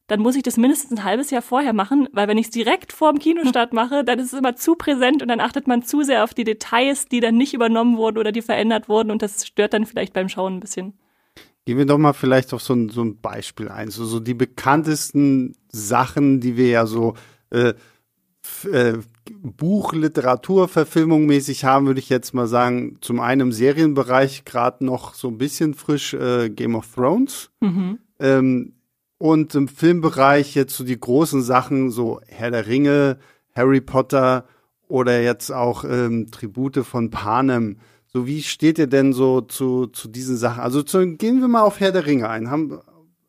dann muss ich das mindestens ein halbes Jahr vorher machen, weil wenn ich es direkt vor dem Kinostart mache, dann ist es immer zu präsent und dann achtet man zu sehr auf die Details, die dann nicht übernommen wurden oder die verändert wurden und das stört dann vielleicht beim Schauen ein bisschen. Gehen wir doch mal vielleicht auf so ein, so ein Beispiel ein. So, so die bekanntesten Sachen, die wir ja so äh, äh, Buch, Literatur, Verfilmung mäßig haben, würde ich jetzt mal sagen, zum einen im Serienbereich gerade noch so ein bisschen frisch äh, Game of Thrones. Ähm, und im Filmbereich jetzt so die großen Sachen, so Herr der Ringe, Harry Potter oder jetzt auch ähm, Tribute von Panem. So, wie steht ihr denn so zu, zu diesen Sachen? Also zu, gehen wir mal auf Herr der Ringe ein. Haben,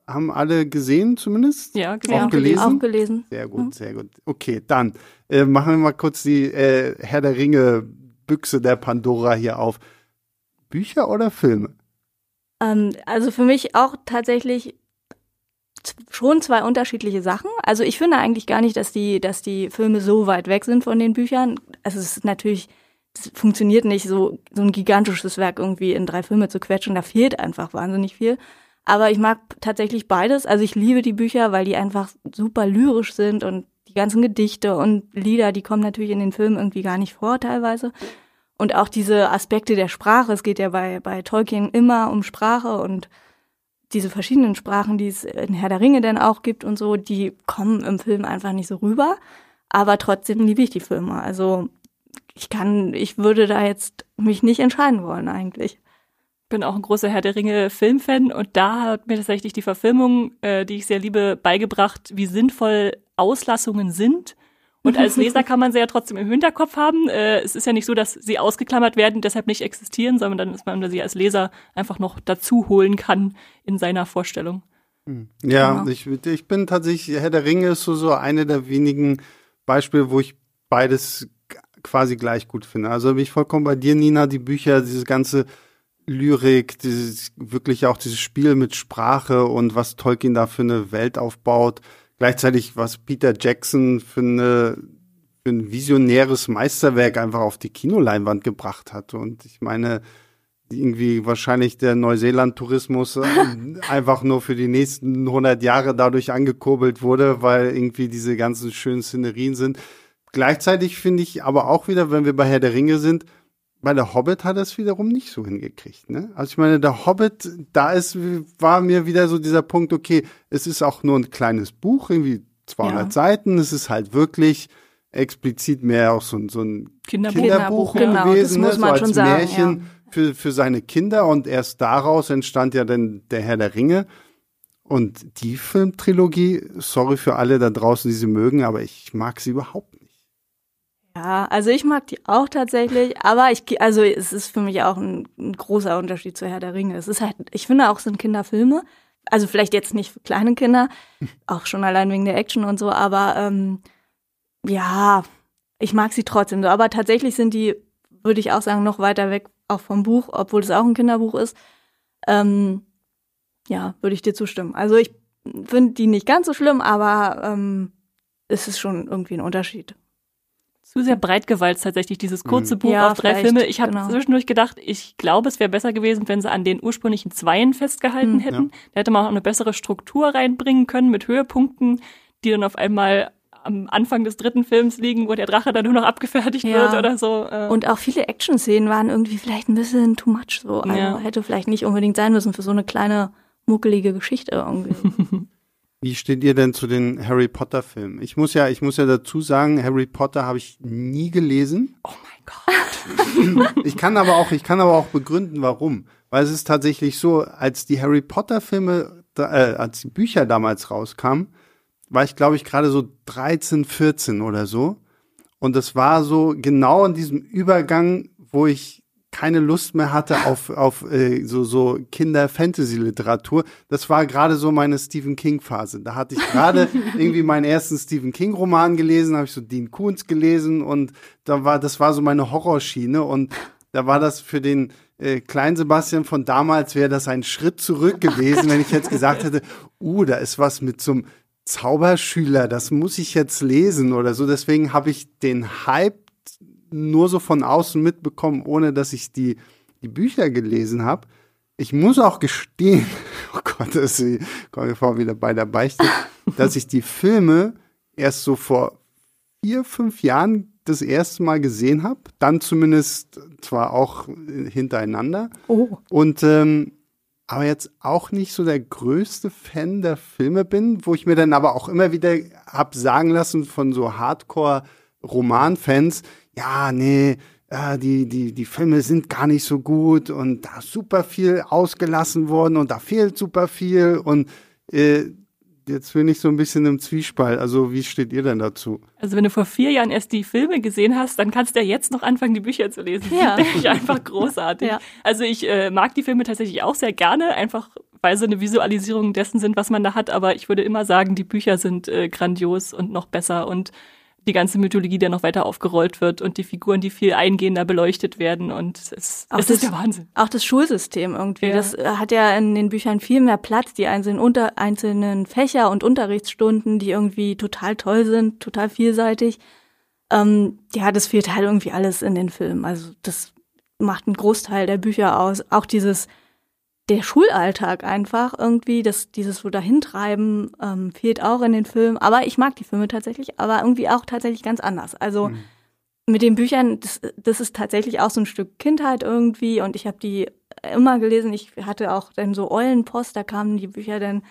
haben alle gesehen zumindest? Ja, Auch gesehen. gelesen? auch gelesen. Sehr gut, sehr gut. Okay, dann äh, machen wir mal kurz die äh, Herr der Ringe Büchse der Pandora hier auf. Bücher oder Filme? Ähm, also für mich auch tatsächlich schon zwei unterschiedliche Sachen. Also ich finde eigentlich gar nicht, dass die, dass die Filme so weit weg sind von den Büchern. Also es ist natürlich, es funktioniert nicht, so, so ein gigantisches Werk irgendwie in drei Filme zu quetschen. Da fehlt einfach wahnsinnig viel. Aber ich mag tatsächlich beides. Also ich liebe die Bücher, weil die einfach super lyrisch sind und die ganzen Gedichte und Lieder, die kommen natürlich in den Filmen irgendwie gar nicht vor teilweise. Und auch diese Aspekte der Sprache, es geht ja bei, bei Tolkien immer um Sprache und diese verschiedenen Sprachen, die es in Herr der Ringe dann auch gibt und so, die kommen im Film einfach nicht so rüber. Aber trotzdem liebe ich die Filme. Also ich kann, ich würde da jetzt mich nicht entscheiden wollen eigentlich. bin auch ein großer Herr der Ringe Filmfan und da hat mir tatsächlich die Verfilmung, äh, die ich sehr liebe, beigebracht, wie sinnvoll Auslassungen sind. Und als Leser kann man sie ja trotzdem im Hinterkopf haben. Äh, es ist ja nicht so, dass sie ausgeklammert werden, deshalb nicht existieren, sondern dann ist man sie als Leser einfach noch dazu holen kann in seiner Vorstellung. Ja, Genau. ich, ich bin tatsächlich, Herr der Ringe ist so, so eine der wenigen Beispiele, wo ich beides quasi gleich gut finde. Also bin ich vollkommen bei dir, Nina, die Bücher, diese ganze Lyrik, dieses wirklich auch dieses Spiel mit Sprache und was Tolkien da für eine Welt aufbaut. Gleichzeitig, was Peter Jackson für, eine, für ein visionäres Meisterwerk einfach auf die Kinoleinwand gebracht hat. Und ich meine, irgendwie wahrscheinlich der Neuseeland-Tourismus äh, einfach nur für die nächsten 100 Jahre dadurch angekurbelt wurde, weil irgendwie diese ganzen schönen Szenerien sind. Gleichzeitig finde ich aber auch wieder, wenn wir bei Herr der Ringe sind, bei der Hobbit hat er es wiederum nicht so hingekriegt. Ne? Also ich meine, der Hobbit, da ist, war mir wieder so dieser Punkt, okay, es ist auch nur ein kleines Buch, irgendwie 200 ja. Seiten, es ist halt wirklich explizit mehr auch so, so ein Kinderbuch, Kinderbuch genau, gewesen, das muss man ne? so als schon Märchen sagen, ja. für, für seine Kinder und erst daraus entstand ja dann der Herr der Ringe. Und die Filmtrilogie, sorry für alle da draußen, die sie mögen, aber ich mag sie überhaupt nicht. Ja, also ich mag die auch tatsächlich, aber ich, also es ist für mich auch ein, ein, großer Unterschied zu Herr der Ringe. Es ist halt, ich finde auch, es sind Kinderfilme. Also vielleicht jetzt nicht für kleine Kinder, auch schon allein wegen der Action und so, aber ähm, ja, ich mag sie trotzdem so. Aber tatsächlich sind die, würde ich auch sagen, noch weiter weg auch vom Buch, obwohl es auch ein Kinderbuch ist. Ähm, ja, würde ich dir zustimmen. Also ich finde die nicht ganz so schlimm, aber ähm, es ist schon irgendwie ein Unterschied zu sehr breit gewalzt tatsächlich, dieses kurze mhm. Buch ja, auf drei Filme. Ich habe genau. zwischendurch gedacht, ich glaube, es wäre besser gewesen, wenn sie an den ursprünglichen Zweien festgehalten mhm. hätten. Ja. Da hätte man auch eine bessere Struktur reinbringen können mit Höhepunkten, die dann auf einmal am Anfang des dritten Films liegen, wo der Drache dann nur noch abgefertigt ja. wird oder so. Äh. Und auch viele Action-Szenen waren irgendwie vielleicht ein bisschen too much so. Also ja. hätte vielleicht nicht unbedingt sein müssen für so eine kleine muckelige Geschichte irgendwie. Wie steht ihr denn zu den Harry Potter Filmen? Ich muss ja, ich muss ja dazu sagen, Harry Potter habe ich nie gelesen. Oh mein Gott. ich kann aber auch, ich kann aber auch begründen, warum. Weil es ist tatsächlich so, als die Harry Potter Filme, äh, als die Bücher damals rauskamen, war ich glaube ich gerade so 13, 14 oder so. Und das war so genau in diesem Übergang, wo ich keine Lust mehr hatte auf, auf äh, so, so Kinder-Fantasy-Literatur. Das war gerade so meine Stephen King-Phase. Da hatte ich gerade irgendwie meinen ersten Stephen King-Roman gelesen, habe ich so Dean Koons gelesen und da war, das war so meine Horrorschiene und da war das für den äh, kleinen Sebastian von damals wäre das ein Schritt zurück gewesen, wenn ich jetzt gesagt hätte, uh, da ist was mit so einem Zauberschüler, das muss ich jetzt lesen oder so. Deswegen habe ich den Hype nur so von außen mitbekommen, ohne dass ich die, die Bücher gelesen habe. Ich muss auch gestehen, oh Gott, das komme vor wieder bei der Beichte, dass ich die Filme erst so vor vier, fünf Jahren das erste Mal gesehen habe. Dann zumindest zwar auch hintereinander. Oh. Und ähm, aber jetzt auch nicht so der größte Fan der Filme bin, wo ich mir dann aber auch immer wieder hab sagen lassen von so Hardcore-Roman-Fans, ja, nee, äh, die, die, die Filme sind gar nicht so gut und da ist super viel ausgelassen worden und da fehlt super viel und äh, jetzt bin ich so ein bisschen im Zwiespalt. Also wie steht ihr denn dazu? Also wenn du vor vier Jahren erst die Filme gesehen hast, dann kannst du ja jetzt noch anfangen, die Bücher zu lesen. Ja. Das ich einfach großartig. Ja. Also ich äh, mag die Filme tatsächlich auch sehr gerne, einfach weil sie eine Visualisierung dessen sind, was man da hat. Aber ich würde immer sagen, die Bücher sind äh, grandios und noch besser und die ganze Mythologie, der noch weiter aufgerollt wird und die Figuren, die viel eingehender beleuchtet werden und es, auch es das, ist der Wahnsinn. Auch das Schulsystem irgendwie, ja. das äh, hat ja in den Büchern viel mehr Platz, die einzelnen, unter, einzelnen Fächer und Unterrichtsstunden, die irgendwie total toll sind, total vielseitig. Ähm, ja, das fehlt halt irgendwie alles in den Filmen. Also das macht einen Großteil der Bücher aus. Auch dieses der Schulalltag einfach irgendwie, das, dieses so dahintreiben ähm, fehlt auch in den Filmen. Aber ich mag die Filme tatsächlich, aber irgendwie auch tatsächlich ganz anders. Also mhm. mit den Büchern, das, das ist tatsächlich auch so ein Stück Kindheit irgendwie und ich habe die immer gelesen. Ich hatte auch dann so Eulenpost, da kamen die Bücher dann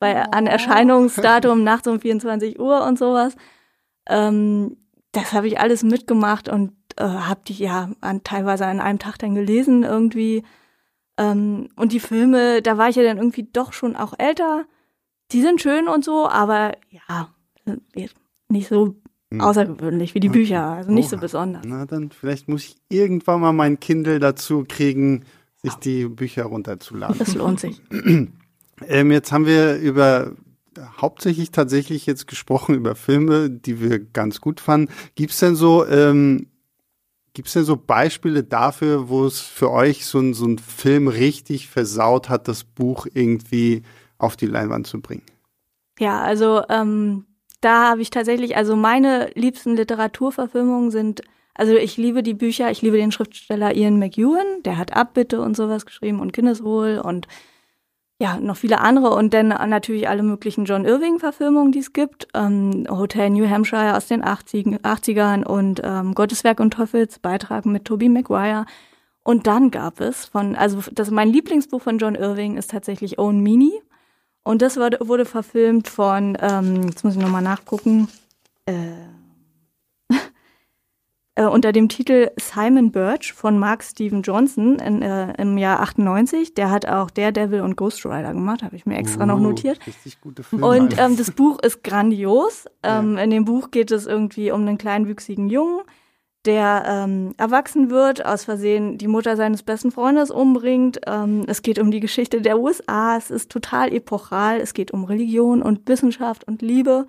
bei oh. an Erscheinungsdatum nachts um 24 Uhr und sowas. Ähm, das habe ich alles mitgemacht und äh, habe die ja an, teilweise an einem Tag dann gelesen irgendwie. Ähm, und die Filme, da war ich ja dann irgendwie doch schon auch älter. Die sind schön und so, aber ja, nicht so hm. außergewöhnlich wie die Bücher, also nicht Oha. so besonders. Na, dann vielleicht muss ich irgendwann mal mein Kindle dazu kriegen, sich die Bücher runterzuladen. Das lohnt sich. ähm, jetzt haben wir über hauptsächlich tatsächlich jetzt gesprochen über Filme, die wir ganz gut fanden. Gibt es denn so ähm, Gibt es denn so Beispiele dafür, wo es für euch so ein, so ein Film richtig versaut hat, das Buch irgendwie auf die Leinwand zu bringen? Ja, also ähm, da habe ich tatsächlich, also meine liebsten Literaturverfilmungen sind, also ich liebe die Bücher, ich liebe den Schriftsteller Ian McEwan, der hat Abbitte und sowas geschrieben und Kindeswohl und ja, noch viele andere und dann natürlich alle möglichen John Irving-Verfilmungen, die es gibt. Ähm, Hotel New Hampshire aus den 80, 80ern und ähm, Gotteswerk und Teufels Beitrag mit Tobey Maguire. Und dann gab es von, also das mein Lieblingsbuch von John Irving ist tatsächlich Own Meanie. Und das wurde, wurde verfilmt von, ähm, jetzt muss ich nochmal nachgucken, äh, äh, unter dem Titel Simon Birch von Mark Steven Johnson in, äh, im Jahr 98. Der hat auch Daredevil und Ghost Rider gemacht, habe ich mir extra uh, noch notiert. Richtig gute Filme. Und ähm, das Buch ist grandios. Ähm, ja. In dem Buch geht es irgendwie um einen kleinwüchsigen Jungen, der ähm, erwachsen wird, aus Versehen die Mutter seines besten Freundes umbringt. Ähm, es geht um die Geschichte der USA. Es ist total epochal. Es geht um Religion und Wissenschaft und Liebe.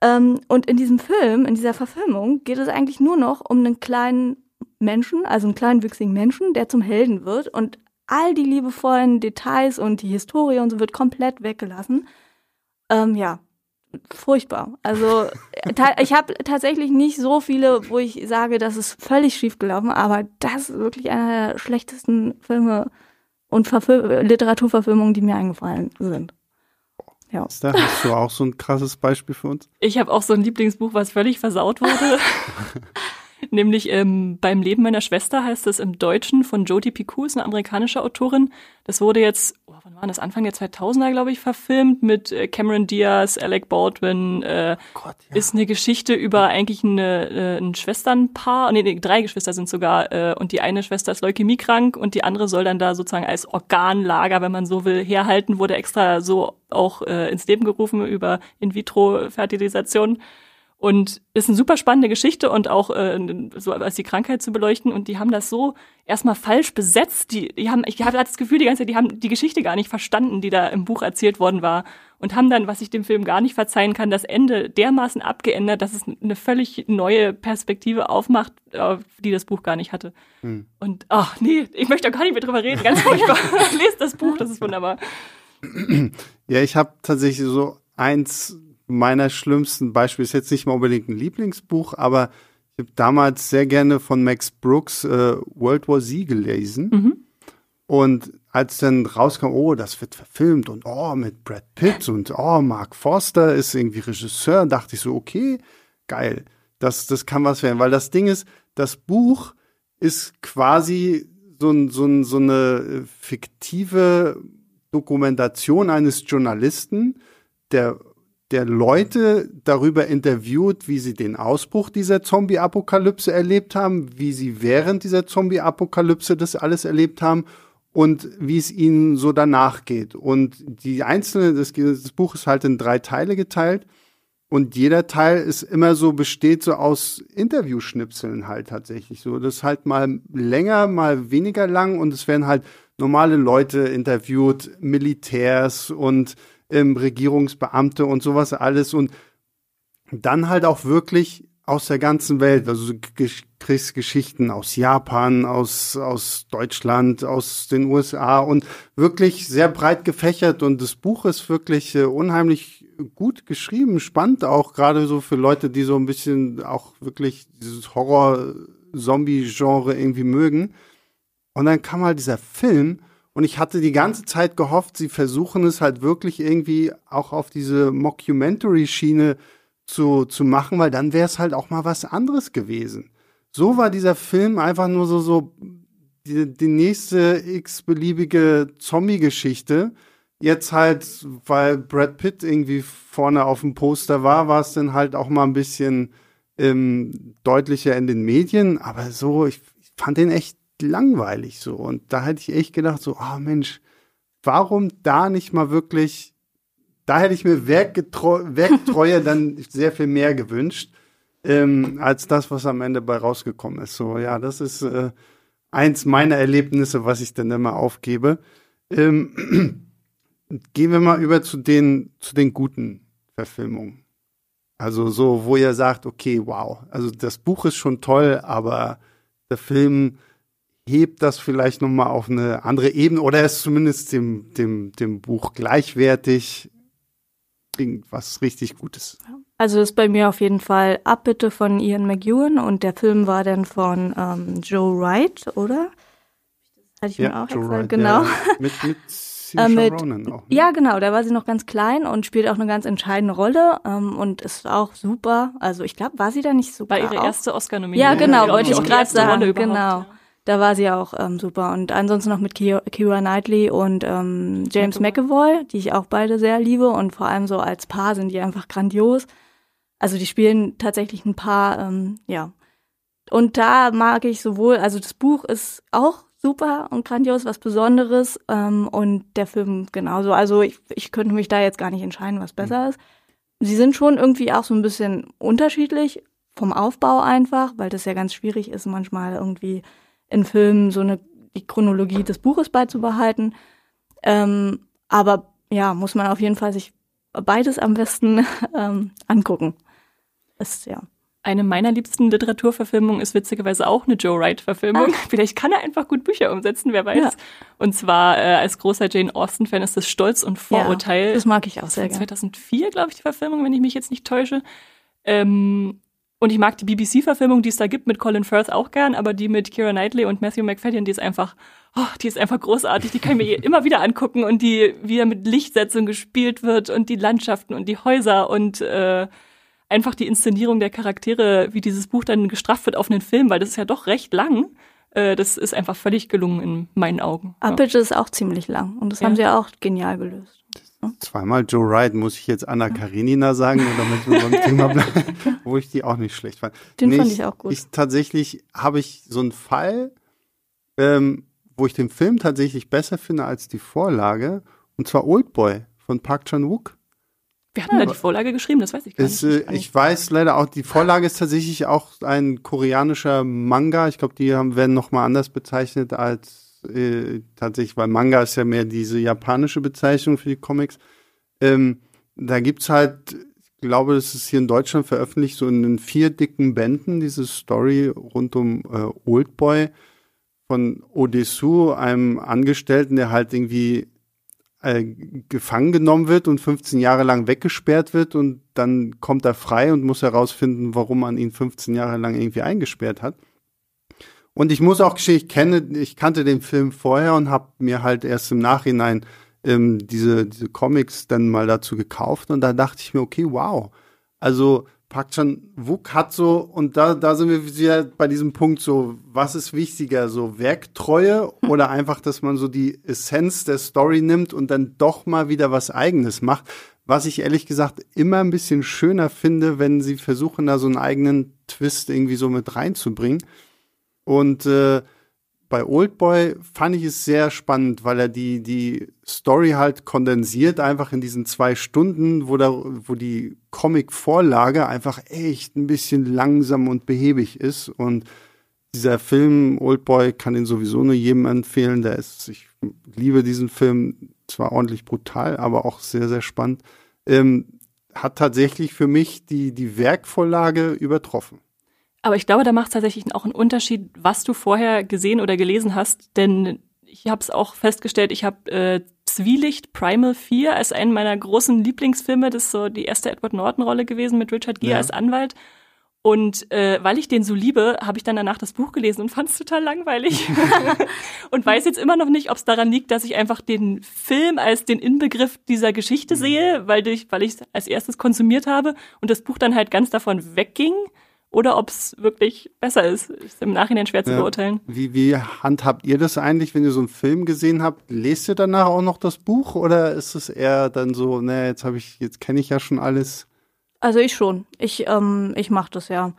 Ähm, und in diesem Film, in dieser Verfilmung, geht es eigentlich nur noch um einen kleinen Menschen, also einen kleinwüchsigen Menschen, der zum Helden wird. Und all die liebevollen Details und die Historie und so wird komplett weggelassen. Ähm, ja, furchtbar. Also ich habe tatsächlich nicht so viele, wo ich sage, das ist völlig schief gelaufen, aber das ist wirklich einer der schlechtesten Filme und Verfil Literaturverfilmungen, die mir eingefallen sind. Ja. Da hast du auch so ein krasses Beispiel für uns? Ich habe auch so ein Lieblingsbuch, was völlig versaut wurde. Nämlich ähm, beim Leben meiner Schwester heißt es im Deutschen von Jodie Picou, ist eine amerikanische Autorin. Das wurde jetzt, oh, wann war das? Anfang der 2000er, glaube ich, verfilmt mit äh, Cameron Diaz, Alec Baldwin. Äh, Gott, ja. Ist eine Geschichte über eigentlich eine, äh, ein Schwesternpaar, nee, nee, drei Geschwister sind sogar, äh, und die eine Schwester ist leukämiekrank und die andere soll dann da sozusagen als Organlager, wenn man so will, herhalten, wurde extra so auch äh, ins Leben gerufen über In-vitro-Fertilisation. Und ist eine super spannende Geschichte und auch äh, so als die Krankheit zu beleuchten. Und die haben das so erstmal falsch besetzt. Die, die haben, ich habe das Gefühl, die ganze Zeit, die haben die Geschichte gar nicht verstanden, die da im Buch erzählt worden war. Und haben dann, was ich dem Film gar nicht verzeihen kann, das Ende dermaßen abgeändert, dass es eine völlig neue Perspektive aufmacht, äh, die das Buch gar nicht hatte. Hm. Und ach nee, ich möchte da gar nicht mehr drüber reden. Ganz furchtbar. Lest das Buch, das ist wunderbar. Ja, ich habe tatsächlich so eins meiner schlimmsten Beispiele ist jetzt nicht mal unbedingt ein Lieblingsbuch, aber ich habe damals sehr gerne von Max Brooks äh, World War Z gelesen. Mhm. Und als dann rauskam, oh, das wird verfilmt und oh, mit Brad Pitt und oh, Mark Forster ist irgendwie Regisseur, dachte ich so, okay, geil, das, das kann was werden. Weil das Ding ist, das Buch ist quasi so, ein, so, ein, so eine fiktive Dokumentation eines Journalisten, der der Leute darüber interviewt, wie sie den Ausbruch dieser Zombie-Apokalypse erlebt haben, wie sie während dieser Zombie-Apokalypse das alles erlebt haben und wie es ihnen so danach geht. Und die einzelne, das, das Buch ist halt in drei Teile geteilt. Und jeder Teil ist immer so, besteht so aus Interviewschnipseln halt tatsächlich. So, das ist halt mal länger, mal weniger lang und es werden halt normale Leute interviewt, Militärs und ähm, Regierungsbeamte und sowas alles und dann halt auch wirklich aus der ganzen Welt, also kriegst Geschichten aus Japan, aus, aus Deutschland, aus den USA und wirklich sehr breit gefächert und das Buch ist wirklich äh, unheimlich gut geschrieben, spannend auch gerade so für Leute, die so ein bisschen auch wirklich dieses Horror-Zombie-Genre irgendwie mögen. Und dann kam halt dieser Film und ich hatte die ganze Zeit gehofft, sie versuchen es halt wirklich irgendwie auch auf diese Mockumentary-Schiene zu, zu machen, weil dann wäre es halt auch mal was anderes gewesen. So war dieser Film einfach nur so, so die, die nächste x-beliebige Zombie-Geschichte. Jetzt halt, weil Brad Pitt irgendwie vorne auf dem Poster war, war es dann halt auch mal ein bisschen ähm, deutlicher in den Medien. Aber so, ich, ich fand den echt langweilig so. Und da hätte ich echt gedacht, so, ah oh Mensch, warum da nicht mal wirklich, da hätte ich mir Werktreue dann sehr viel mehr gewünscht, ähm, als das, was am Ende bei rausgekommen ist. So, ja, das ist äh, eins meiner Erlebnisse, was ich dann immer aufgebe. Ähm, gehen wir mal über zu den, zu den guten Verfilmungen. Also so, wo ihr sagt, okay, wow, also das Buch ist schon toll, aber der Film hebt das vielleicht nochmal auf eine andere Ebene oder ist zumindest dem, dem, dem Buch gleichwertig. irgendwas richtig Gutes. Also ist bei mir auf jeden Fall Abbitte von Ian McEwan und der Film war dann von ähm, Joe Wright, oder? Hatte ich mir auch Joe Wright, genau. Ja, mit mit Äh, Saoirse mit, Ronan auch. ne? ja, genau, da war sie noch ganz klein und spielt auch eine ganz entscheidende Rolle ähm, und ist auch super. Also ich glaube, war sie da nicht super? War ihre auch? erste Oscar-Nominierung. Ja, genau, wollte ich auch die gerade sagen, überhaupt, genau. ja. Da war sie auch ähm, super. Und ansonsten noch mit Ki- Kira Knightley und ähm, James McAvoy, die ich auch beide sehr liebe. Und vor allem so als Paar sind die einfach grandios. Also die spielen tatsächlich ein Paar, ähm, ja. Und da mag ich sowohl, also das Buch ist auch super und grandios, was Besonderes. Ähm, und der Film genauso. Also ich, ich könnte mich da jetzt gar nicht entscheiden, was besser ist. Sie sind schon irgendwie auch so ein bisschen unterschiedlich vom Aufbau einfach, weil das ja ganz schwierig ist, manchmal irgendwie in Filmen so eine die Chronologie des Buches beizubehalten. Ähm, aber ja, muss man auf jeden Fall sich beides am besten ähm, angucken. Ist ja. Eine meiner liebsten Literaturverfilmungen ist witzigerweise auch eine Joe Wright-Verfilmung. Vielleicht kann er einfach gut Bücher umsetzen, wer weiß. Ja. Und zwar äh, als großer Jane Austen-Fan ist das Stolz und Vorurteil. Ja, das mag ich auch sehr gerne. 2004, glaube ich, die Verfilmung, wenn ich mich jetzt nicht täusche. Ähm, und ich mag die BBC-Verfilmung, die es da gibt, mit Colin Firth auch gern, aber die mit Kira Knightley und Matthew McFadden, die ist einfach, oh, die ist einfach großartig. Die kann ich mir immer wieder angucken und die, wie er mit Lichtsetzung gespielt wird und die Landschaften und die Häuser und äh, einfach die Inszenierung der Charaktere, wie dieses Buch dann gestrafft wird auf einen Film, weil das ist ja doch recht lang. Äh, das ist einfach völlig gelungen in meinen Augen. Ja. Uppage ist auch ziemlich lang und das Ja. haben sie auch genial gelöst. Zweimal Joe Wright, muss ich jetzt Anna Karenina sagen, damit wir beim Thema bleiben, wo ich die auch nicht schlecht fand. Den Nee, fand ich auch gut. Ich tatsächlich habe ich so einen Fall, ähm, wo ich den Film tatsächlich besser finde als die Vorlage, und zwar Oldboy von Park Chan-wook. Wir hatten da die Vorlage geschrieben, das weiß ich gar Ist, nicht. äh, nicht. ich weiß leider auch, die Vorlage ist tatsächlich auch ein koreanischer Manga. Ich glaube, die haben, werden nochmal anders bezeichnet als äh, tatsächlich, weil Manga ist ja mehr diese japanische Bezeichnung für die Comics. Ähm, da gibt's halt, ich glaube, das ist hier in Deutschland veröffentlicht, so in den vier dicken Bänden, diese Story rund um äh, Oldboy von Odessu, einem Angestellten, der halt irgendwie äh, gefangen genommen wird und 15 Jahre lang weggesperrt wird und dann kommt er frei und muss herausfinden, warum man ihn 15 Jahre lang irgendwie eingesperrt hat. Und ich muss auch gestehen, ich kenne, ich kannte den Film vorher und habe mir halt erst im Nachhinein ähm, diese, diese Comics dann mal dazu gekauft und da dachte ich mir, okay, wow. Also Park Chan-wook hat so, und da, da sind wir wieder bei diesem Punkt so, was ist wichtiger, so Werktreue oder einfach, dass man so die Essenz der Story nimmt und dann doch mal wieder was Eigenes macht. Was ich ehrlich gesagt immer ein bisschen schöner finde, wenn sie versuchen, da so einen eigenen Twist irgendwie so mit reinzubringen. Und äh, bei Oldboy fand ich es sehr spannend, weil er die, die Story halt kondensiert, einfach in diesen zwei Stunden, wo, da, wo die Comic-Vorlage einfach echt ein bisschen langsam und behäbig ist. Und dieser Film Oldboy kann ihn sowieso nur jedem empfehlen. Der ist, ich liebe diesen Film, zwar ordentlich brutal, aber auch sehr, sehr spannend. Ähm, hat tatsächlich für mich die, die Werkvorlage übertroffen. Aber ich glaube, da macht es tatsächlich auch einen Unterschied, was du vorher gesehen oder gelesen hast. Denn ich habe es auch festgestellt, ich habe äh, Zwielicht Primal 4 als einen meiner großen Lieblingsfilme. Das ist so die erste Edward Norton-Rolle gewesen mit Richard Gere Ja. als Anwalt. Und äh, weil ich den so liebe, habe ich dann danach das Buch gelesen und fand es total langweilig. und weiß jetzt immer noch nicht, ob es daran liegt, dass ich einfach den Film als den Inbegriff dieser Geschichte sehe, weil ich weil ich es als erstes konsumiert habe und das Buch dann halt ganz davon wegging. Oder ob es wirklich besser ist, ist im Nachhinein schwer zu Ja. beurteilen. Wie, wie handhabt ihr das eigentlich, wenn ihr so einen Film gesehen habt? Lest ihr danach auch noch das Buch oder ist es eher dann so, ne, jetzt habe ich, jetzt kenne ich ja schon alles? Also ich schon. Ich, ähm, ich mache das ja.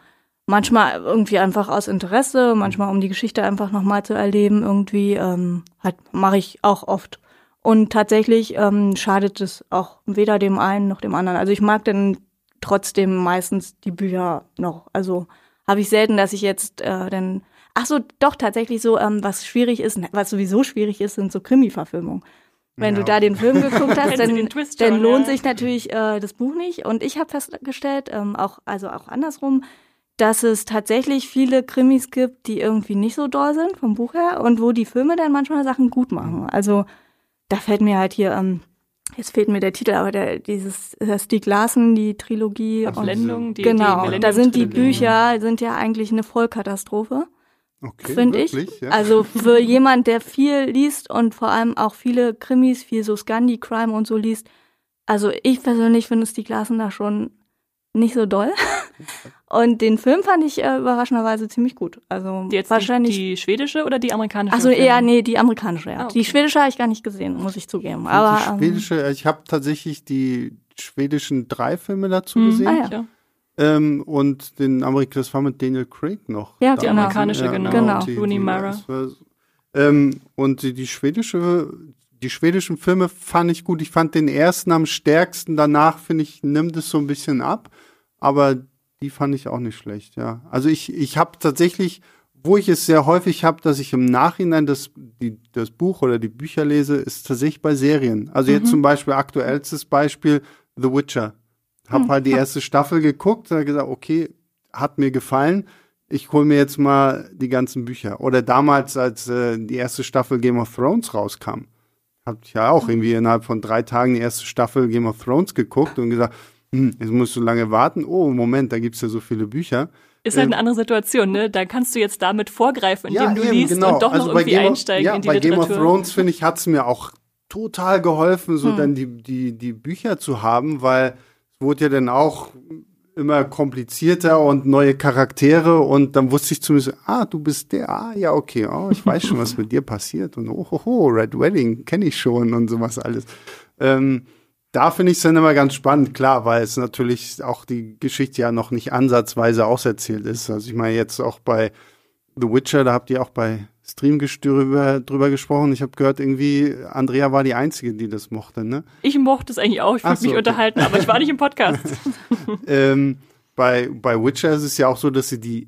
Manchmal irgendwie einfach aus Interesse, manchmal um die Geschichte einfach nochmal zu erleben, irgendwie. Ähm, halt mache ich auch oft. Und tatsächlich ähm, schadet es auch weder dem einen noch dem anderen. Also ich mag dann trotzdem meistens die Bücher noch. Also habe ich selten, dass ich jetzt äh, dann. Ach so, doch tatsächlich so, ähm, was schwierig ist, was sowieso schwierig ist, sind so Krimi-Verfilmungen. Wenn Ja. du da den Film geguckt hast, dann, dann lohnt sich natürlich äh, das Buch nicht. Und ich habe festgestellt, ähm, auch also auch andersrum, dass es tatsächlich viele Krimis gibt, die irgendwie nicht so doll sind vom Buch her und wo die Filme dann manchmal Sachen gut machen. Also da fällt mir halt hier ähm, jetzt fehlt mir der Titel, aber der, dieses äh, Stieg Larsen, die Trilogie. Verblendung, die, genau, die da sind die. Bücher, sind ja eigentlich eine Vollkatastrophe, Okay, finde ich. wirklich, Ja. Also für jemand, der viel liest und vor allem auch viele Krimis, viel so Scandi-Crime und so liest. Also ich persönlich finde Stieg Larsen da schon nicht so doll. Und den Film fand ich äh, überraschenderweise ziemlich gut. Also Jetzt wahrscheinlich. die, die schwedische oder die amerikanische? also eher, nee, die amerikanische, ja. Ah, okay. Die schwedische habe ich gar nicht gesehen, muss ich zugeben. Aber die ähm, schwedische, ich habe tatsächlich die schwedischen drei Filme dazu Hm, gesehen. ah, ja. ja. Ähm, und den Amerik, das war mit Daniel Craig noch. Ja, damals, die ne? amerikanische, genau. Genau. die- Rooney die- Mara. war Ähm, und die, die schwedische, die schwedischen Filme fand ich gut. Ich fand den ersten am stärksten. Danach, finde ich, nimmt es so ein bisschen ab. Aber die fand ich auch nicht schlecht, ja. Also ich, ich habe tatsächlich, wo ich es sehr häufig habe, dass ich im Nachhinein das, die, das Buch oder die Bücher lese, ist tatsächlich bei Serien. Also jetzt zum Beispiel aktuellstes Beispiel The Witcher. Hab halt die erste Staffel geguckt und gesagt, okay, hat mir gefallen. Ich hole mir jetzt mal die ganzen Bücher. Oder damals, als äh, die erste Staffel Game of Thrones rauskam, habe ich ja auch irgendwie innerhalb von drei Tagen die erste Staffel Game of Thrones geguckt und gesagt, hm, jetzt musst du lange warten. Oh, Moment, da gibt's ja so viele Bücher. Ist halt Ähm, eine andere Situation, ne? Da kannst du jetzt damit vorgreifen, indem du eben, liest und doch noch Also bei irgendwie Game of- einsteigen ja, in die bei Literatur. Game of Thrones, finde ich, hat's mir auch total geholfen, Hm. so dann die, die, die Bücher zu haben, weil es wurde ja dann auch immer komplizierter und neue Charaktere und dann wusste ich zumindest, ah, du bist der, ah, ja, okay, oh, ich weiß schon, was mit dir passiert und oh, ho, ho, Red Wedding kenne ich schon und sowas alles. Ähm, da finde ich es dann immer ganz spannend, klar, weil es natürlich auch die Geschichte ja noch nicht ansatzweise auserzählt ist. Also ich meine jetzt auch bei The Witcher, da habt ihr auch bei Streamgestöre drüber, drüber gesprochen. Ich habe gehört, irgendwie Andrea war die Einzige, die das mochte, ne? Ich mochte es eigentlich auch, ich wollte so, mich okay. unterhalten, aber ich war nicht im Podcast. ähm, bei, bei Witcher ist es ja auch so, dass sie die